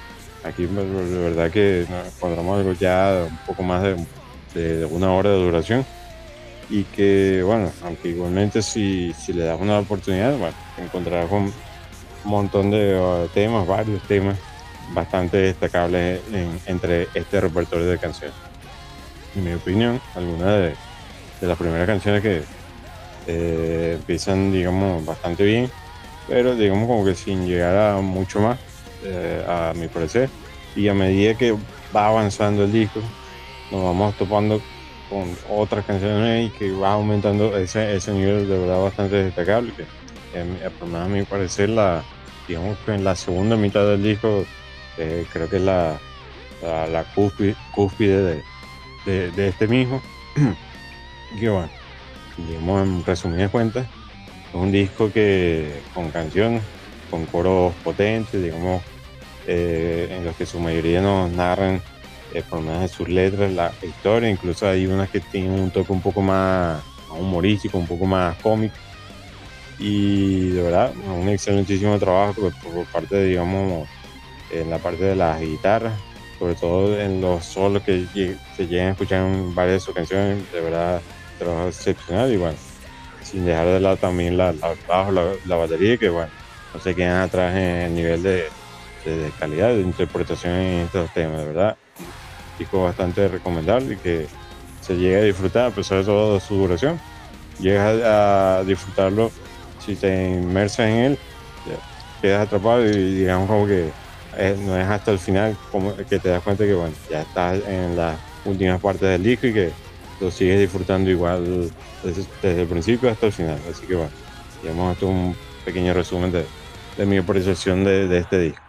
Aquí pues, de verdad que nos encontramos algo ya un poco más de, de, una hora de duración y que bueno, aunque igualmente si, si le das una oportunidad, bueno, encontrarás un montón de uh, temas, varios temas bastante destacables entre este repertorio de canciones. En mi opinión, algunas de, las primeras canciones que eh, empiezan, digamos, bastante bien, pero digamos como que sin llegar a mucho más, eh, a mi parecer. Y a medida que va avanzando el disco, nos vamos topando con otras canciones y que va aumentando ese, ese nivel de verdad bastante destacable. Que, menos a mi parecer, la, digamos que en la segunda mitad del disco, eh, creo que es la, la, cúspide, de, de, este mismo. que bueno, digamos en resumidas cuentas, es un disco que con canciones, con coros potentes, digamos, eh, en los que su mayoría nos narran eh, por medio de sus letras la historia, incluso hay unas que tienen un toque un poco más, humorístico, un poco más cómico. Y de verdad, un excelentísimo trabajo por, parte, de, digamos, en la parte de las guitarras, sobre todo en los solos que se llegan a escuchar en varias de sus canciones, de verdad, trabajo excepcional y bueno, sin dejar de lado también la, la, la batería, que bueno, no se quedan atrás en el nivel de, calidad de interpretación en estos temas, de verdad. Disco bastante recomendable y que se llega a disfrutar a pesar de toda su duración. Llegas a, disfrutarlo si te inmersas en él, quedas atrapado y digamos como que no es hasta el final como que te das cuenta que bueno, ya estás en las últimas partes del disco y que lo sigues disfrutando igual desde, el principio hasta el final. Así que bueno, digamos esto un pequeño resumen de, de mi apreciación de, de este disco.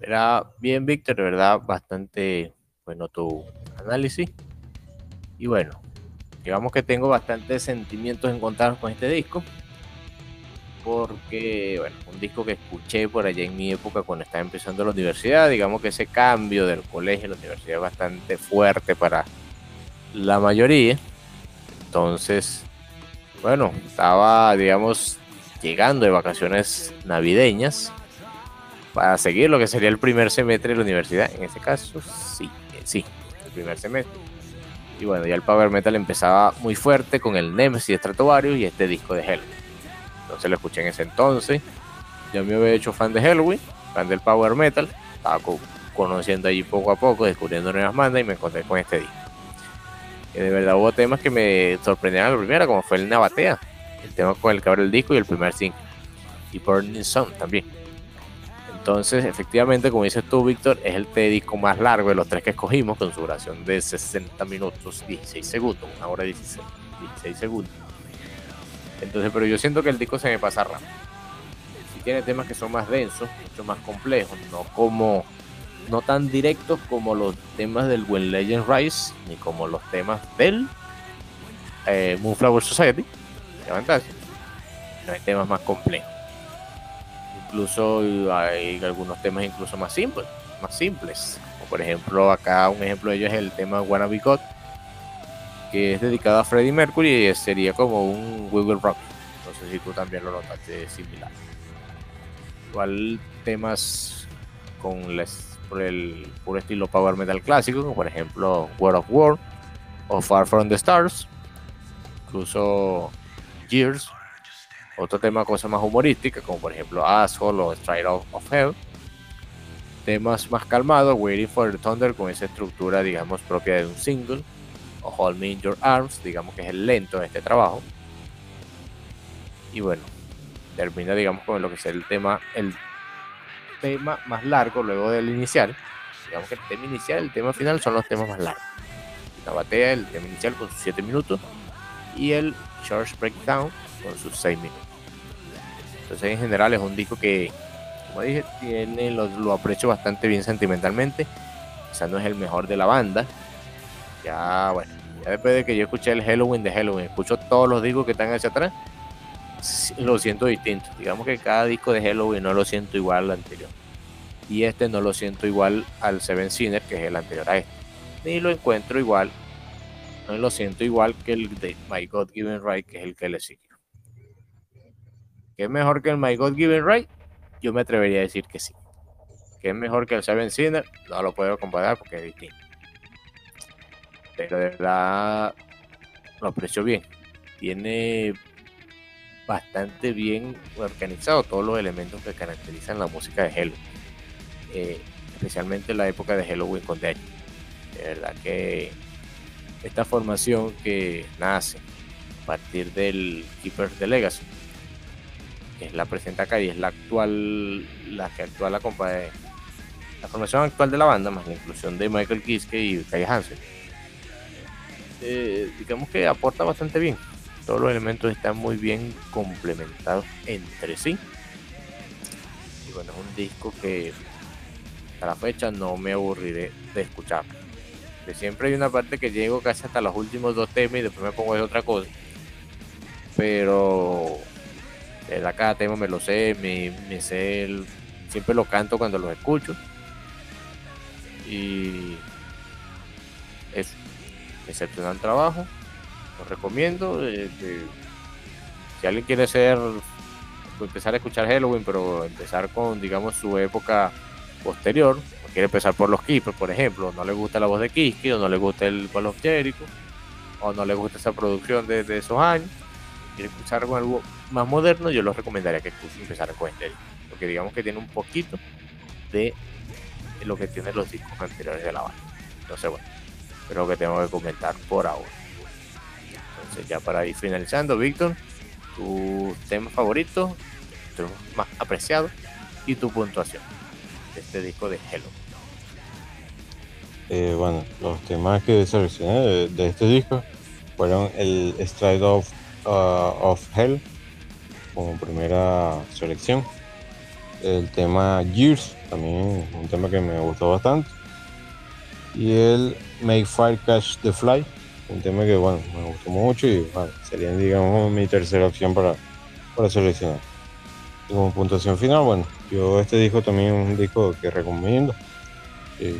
Era bien, Víctor, ¿verdad? Bastante bueno tu análisis. Y bueno, digamos que tengo bastantes sentimientos encontrados con este disco. Porque, bueno, un disco que escuché por allá en mi época cuando estaba empezando la universidad. Digamos que ese cambio del colegio a la universidad es bastante fuerte para la mayoría. Entonces, bueno, estaba, digamos, llegando de vacaciones navideñas para seguir lo que sería el primer semestre de la universidad. En ese caso, sí, sí, el primer semestre. Y bueno, ya el power metal empezaba muy fuerte con el Nemesis Stratovarius y este disco de Helloween. Entonces lo escuché en ese entonces. Ya me había hecho fan de Helloween, fan del power metal. Estaba conociendo allí poco a poco, descubriendo nuevas bandas y me encontré con este disco. Que de verdad hubo temas que me sorprendieron a la primera, como fue el Nabatea, el tema con el que abre el disco y el primer single. Y Burning Sun también. Entonces, efectivamente, como dices tú, Víctor, es el disco más largo de los tres que escogimos, con su duración de 60 minutos 16 segundos, una hora 16, 16 segundos. Entonces, pero yo siento que el disco se me pasa rápido. Si tiene temas que son más densos, mucho más complejos, no como no tan directos como los temas del When Legend Rise, ni como los temas del eh, Moonflower Society, No hay temas más complejos incluso hay algunos temas incluso más simples, más simples. por ejemplo, acá un ejemplo de ello es el tema Wanna Be God, que es dedicado a Freddie Mercury y sería como un We Rock. No sé si tú también lo notaste similar. Igual temas con por el puro estilo power metal clásico, como por ejemplo World of War o Far From the Stars, incluso Gears otro tema, cosas más humorísticas, como por ejemplo Asshole o Stride of, of Hell. Temas más calmados, Waiting for the Thunder, con esa estructura, digamos, propia de un single. Hold Me in Your Arms, digamos que es el lento de este trabajo. Y bueno, termina, digamos, con lo que es el tema, el tema más largo luego del inicial. Digamos que el tema inicial el tema final son los temas más largos. La batea, el tema inicial con sus 7 minutos y el Charge Breakdown con sus 6 minutos. Entonces en general es un disco que, como dije, tiene, lo, aprecio bastante bien sentimentalmente. sea no es el mejor de la banda. Ya, bueno, después de que yo escuché el Halloween de Halloween, escucho todos los discos que están hacia atrás, lo siento distinto. Digamos que cada disco de Halloween no lo siento igual al anterior. Y este no lo siento igual al Seven Sinner, que es el anterior a este. Ni lo encuentro igual, no lo siento igual que el de My God Given Right, que es el que le sigue que es mejor que el My God Given Right, yo me atrevería a decir que sí. Que es mejor que el Seven Sinner, no lo puedo comparar porque es distinto. Pero de verdad lo aprecio bien. Tiene bastante bien organizado todos los elementos que caracterizan la música de Halo. Eh, especialmente la época de Halloween con Dead. De verdad que esta formación que nace a partir del Keeper de Legacy que es la presenta acá y es la actual, la que actual la la formación actual de la banda, más la inclusión de Michael Kiske y Kai Hansen. Eh, digamos que aporta bastante bien. Todos los elementos están muy bien complementados entre sí. Y bueno, es un disco que a la fecha no me aburriré de escuchar. De siempre hay una parte que llego casi hasta los últimos dos temas y después me pongo de otra cosa. Pero la cada tema me lo sé, me, sé, siempre lo canto cuando lo escucho. Y es excepcional trabajo, lo recomiendo. Este, si alguien quiere ser, empezar a escuchar Halloween, pero empezar con, digamos, su época posterior, o quiere empezar por los Keepers, por ejemplo, no le gusta la voz de Kiski, o no le gusta el Call of Jericho, o no le gusta esa producción de, esos años, quiere escuchar algo más moderno, yo los recomendaría que empezara con este Porque digamos que tiene un poquito de lo que tienen los discos anteriores de la banda. Entonces, bueno, creo que tengo que comentar por ahora. Entonces, ya para ir finalizando, Víctor, tu tema favorito, tu más apreciado y tu puntuación de este disco de Hello. Eh, bueno, los temas que seleccioné de, este disco fueron el Stride of, uh, of Hell, como primera selección. El tema Gears, también un tema que me gustó bastante. Y el Make Fire Catch the Fly, un tema que bueno, me gustó mucho y bueno, sería digamos mi tercera opción para, para seleccionar. Y como puntuación final, bueno, yo este disco también es un disco que recomiendo, que,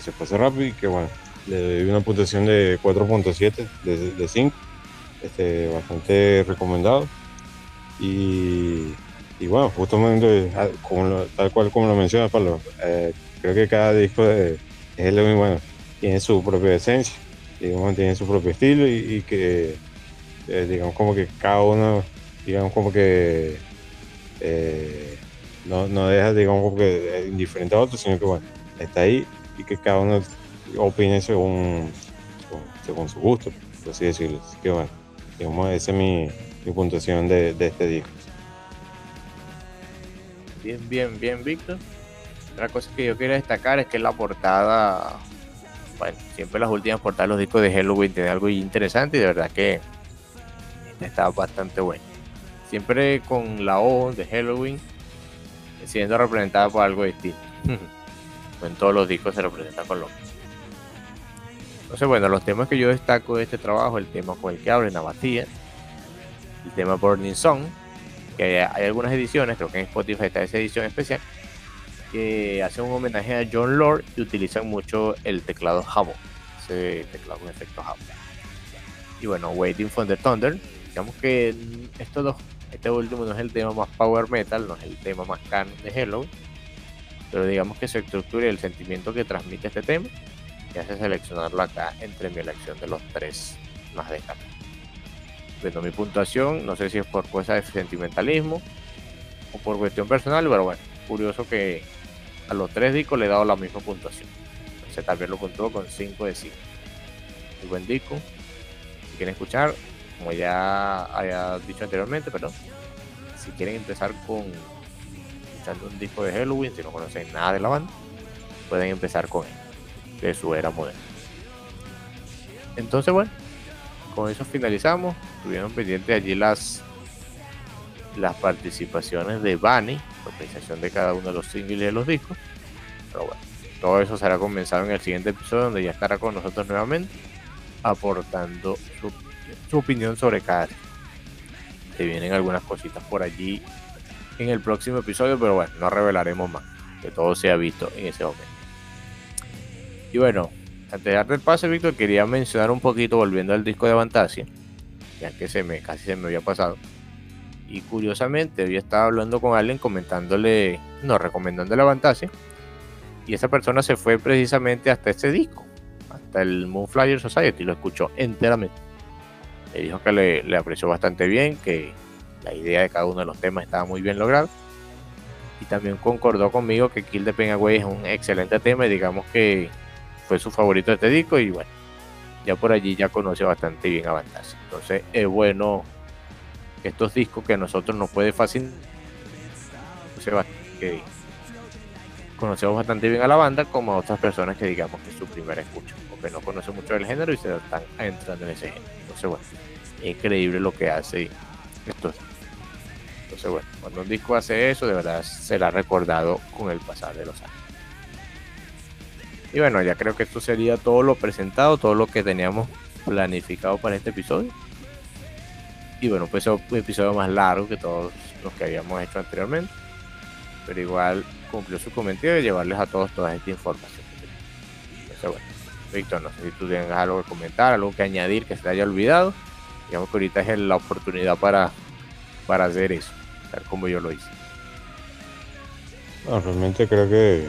se pase rápido y que bueno, le doy una puntuación de 4.7 de, de 5, este, bastante recomendado. Y, bueno, justamente ah, tal cual como lo menciona Pablo, eh, creo que cada disco de, Halloween, bueno, tiene su propia esencia, digamos, tiene su propio estilo y, que, eh, digamos, como que cada uno, digamos, como que eh, no, no, deja, digamos, como que indiferente a otro, sino que, bueno, está ahí y que cada uno opine según, según su gusto, por así decirlo. Así que, bueno, digamos, esa es mi, mi puntuación de, de este disco. Bien, bien, bien, Víctor. Otra cosa que yo quiero destacar es que la portada, bueno, siempre las últimas portadas de los discos de Halloween tienen algo interesante y de verdad que está bastante bueno. Siempre con la O de Halloween siendo representada por algo distinto. en todos los discos se representa con lo. Entonces, bueno, los temas que yo destaco de este trabajo, el tema con el que abre Nabatía, el tema Burning Song, que hay, algunas ediciones, creo que en Spotify está esa edición especial, que hacen un homenaje a John Lord y utilizan mucho el teclado Hammond, ese teclado con efecto Hammond. Y bueno, Waiting for the Thunder, digamos que estos dos, este último no es el tema más power metal, no es el tema más canon de Hello, pero digamos que su estructura y el sentimiento que transmite este tema, y hace seleccionarlo acá entre mi elección de los tres más destacados. Bueno, mi puntuación, no sé si es por cosa de sentimentalismo o por cuestión personal, pero bueno, curioso que a los tres discos le he dado la misma puntuación. Entonces también lo puntuó con 5 de 5. Muy buen disco. Si quieren escuchar, como ya había dicho anteriormente, pero si quieren empezar con escuchando un disco de Halloween, si no conocen nada de la banda, pueden empezar con él, de su era moderna. Entonces, bueno, con eso finalizamos. Tuvieron pendientes allí las las participaciones de Bani, organización de cada uno de los singles de los discos. Pero bueno, todo eso será comenzado en el siguiente episodio donde ya estará con nosotros nuevamente aportando su, opinión sobre cada Se vienen algunas cositas por allí en el próximo episodio, pero bueno, no revelaremos más, que todo se ha visto en ese momento. Y bueno, antes de darte el pase, Víctor, quería mencionar un poquito, volviendo al disco de Fantasia, ya que se me, casi se me había pasado. Y curiosamente, hoy estaba hablando con alguien comentándole, no, recomendándole Fantasia. Y esa persona se fue precisamente hasta este disco, hasta el Moonflyer Society, lo escuchó enteramente. Le dijo que le, le apreció bastante bien, que la idea de cada uno de los temas estaba muy bien lograda. Y también concordó conmigo que Kill the Pain Away es un excelente tema y digamos que fue su favorito de este disco y bueno, ya por allí ya conoce bastante bien a Fantasia. Entonces es bueno estos discos que a nosotros nos puede fácil que conocemos bastante bien a la banda como a otras personas que digamos que es su primera escucha o que no conocen mucho del género y se están entrando en ese género. Entonces bueno, es increíble lo que hace estos entonces, bueno, cuando un disco hace eso, de verdad será recordado con el pasar de los años. Y bueno, ya creo que esto sería todo lo presentado, todo lo que teníamos planificado para este episodio. Y bueno, pues es un episodio más largo que todos los que habíamos hecho anteriormente. Pero igual cumplió su cometido de llevarles a todos toda esta información. Entonces, bueno, Víctor, no sé si tú tienes algo que comentar, algo que añadir que se te haya olvidado. Digamos que ahorita es la oportunidad para, para hacer eso, tal como yo lo hice. No, realmente creo que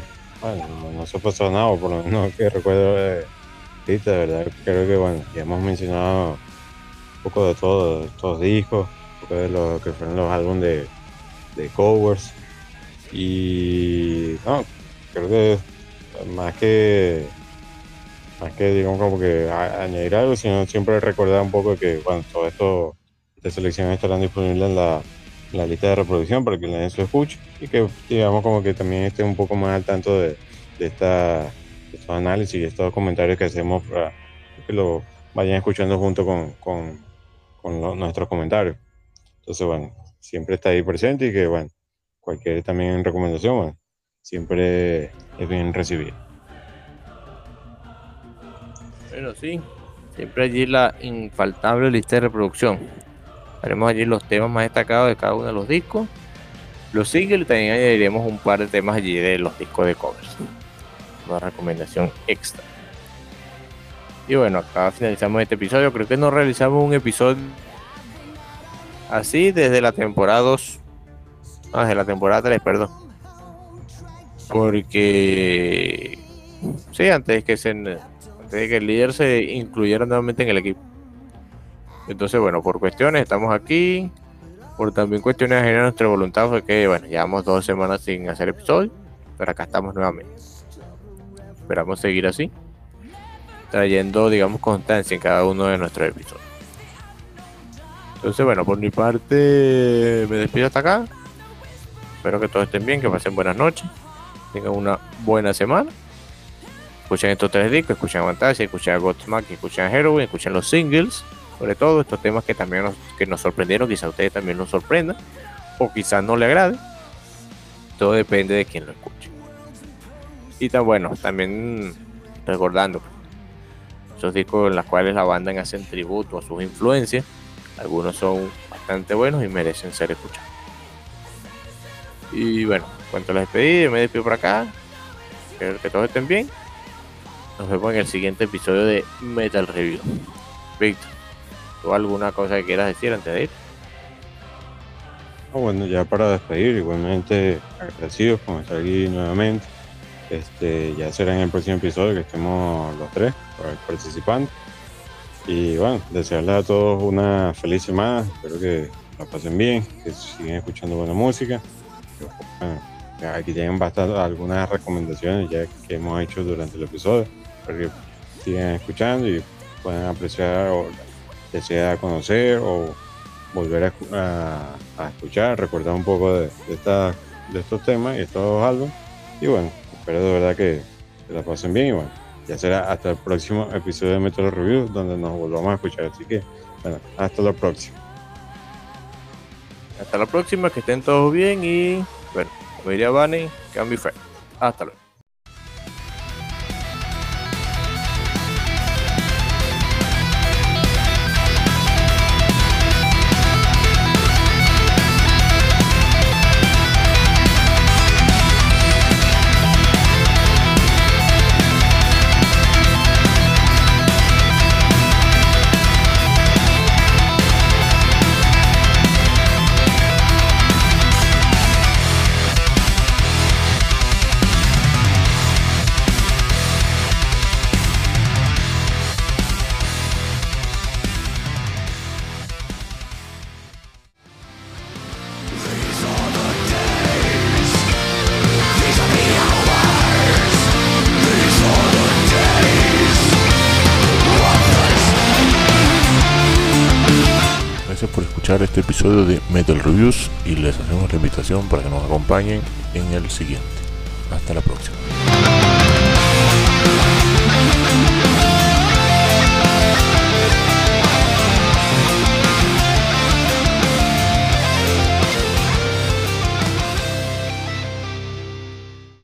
no, se ha pasado nada, por lo menos que recuerdo de de verdad. Creo que, bueno, ya hemos mencionado poco de todo, de estos discos, un poco de lo que fueron los álbumes de, de covers. Y, no, creo que más que, más que, digamos, como que añadir algo, sino siempre recordar un poco que, bueno, todo esto, de selecciones estarán disponibles en la la lista de reproducción para que la gente lo escuche y que digamos como que también esté un poco más al tanto de, esta, estos análisis y estos comentarios que hacemos para que lo vayan escuchando junto con, nuestros comentarios. Entonces, bueno, siempre está ahí presente y que, bueno, cualquier también recomendación, siempre es bien recibida. Bueno, sí, siempre allí la infaltable lista de reproducción. Haremos allí los temas más destacados de cada uno de los discos. Los singles y también añadiremos un par de temas allí de los discos de covers. Una recomendación extra. Y bueno, acá finalizamos este episodio. Creo que no realizamos un episodio así desde la temporada 2. Ah, desde la temporada 3, perdón. Porque sí, antes que se, antes de que el líder se incluyera nuevamente en el equipo. Entonces, bueno, por cuestiones estamos aquí, por también cuestiones de nuestra voluntad fue que, bueno, llevamos dos semanas sin hacer episodio, pero acá estamos nuevamente. Esperamos seguir así, trayendo, digamos, constancia en cada uno de nuestros episodios. Entonces, bueno, por mi parte, me despido hasta acá. Espero que todos estén bien, que pasen buenas noches, tengan una buena semana. Escuchen estos tres discos, escuchen Fantasy, escuchen Godsmack, escuchen Heroin, escuchen los singles, sobre todo estos temas que también nos, que nos sorprendieron, quizá a ustedes también nos sorprendan, o quizás no le agrade. Todo depende de quien lo escuche. Y tan bueno, también recordando discos en los cuales la banda hacen tributo a sus influencias algunos son bastante buenos y merecen ser escuchados. Y bueno, cuento la despedida, me despido por acá. Espero que todos estén bien. Nos vemos en el siguiente episodio de Metal Review. Víctor, ¿tú alguna cosa que quieras decir antes de ir? Ah, bueno, ya para despedir, igualmente agradecidos por estar aquí nuevamente. Este, ya será en el próximo episodio que estemos los tres participando. Y bueno, desearles a todos una feliz semana. Espero que la pasen bien, que sigan escuchando buena música. aquí tienen bastante, algunas recomendaciones ya que hemos hecho durante el episodio. Para que sigan escuchando y puedan apreciar o desear conocer o volver a, escuchar, recordar un poco de, de, de estos temas y estos álbumes. Y bueno, espero de verdad que, que la pasen bien y bueno ya será hasta el próximo episodio de Metro Review, donde nos volvamos a escuchar. Así que, bueno, hasta la próxima. Hasta la próxima, que estén todos bien y, bueno, como diría Bunny, can be fair. Hasta luego. De Metal Reviews y les hacemos la invitación para que nos acompañen en el siguiente. Hasta la próxima.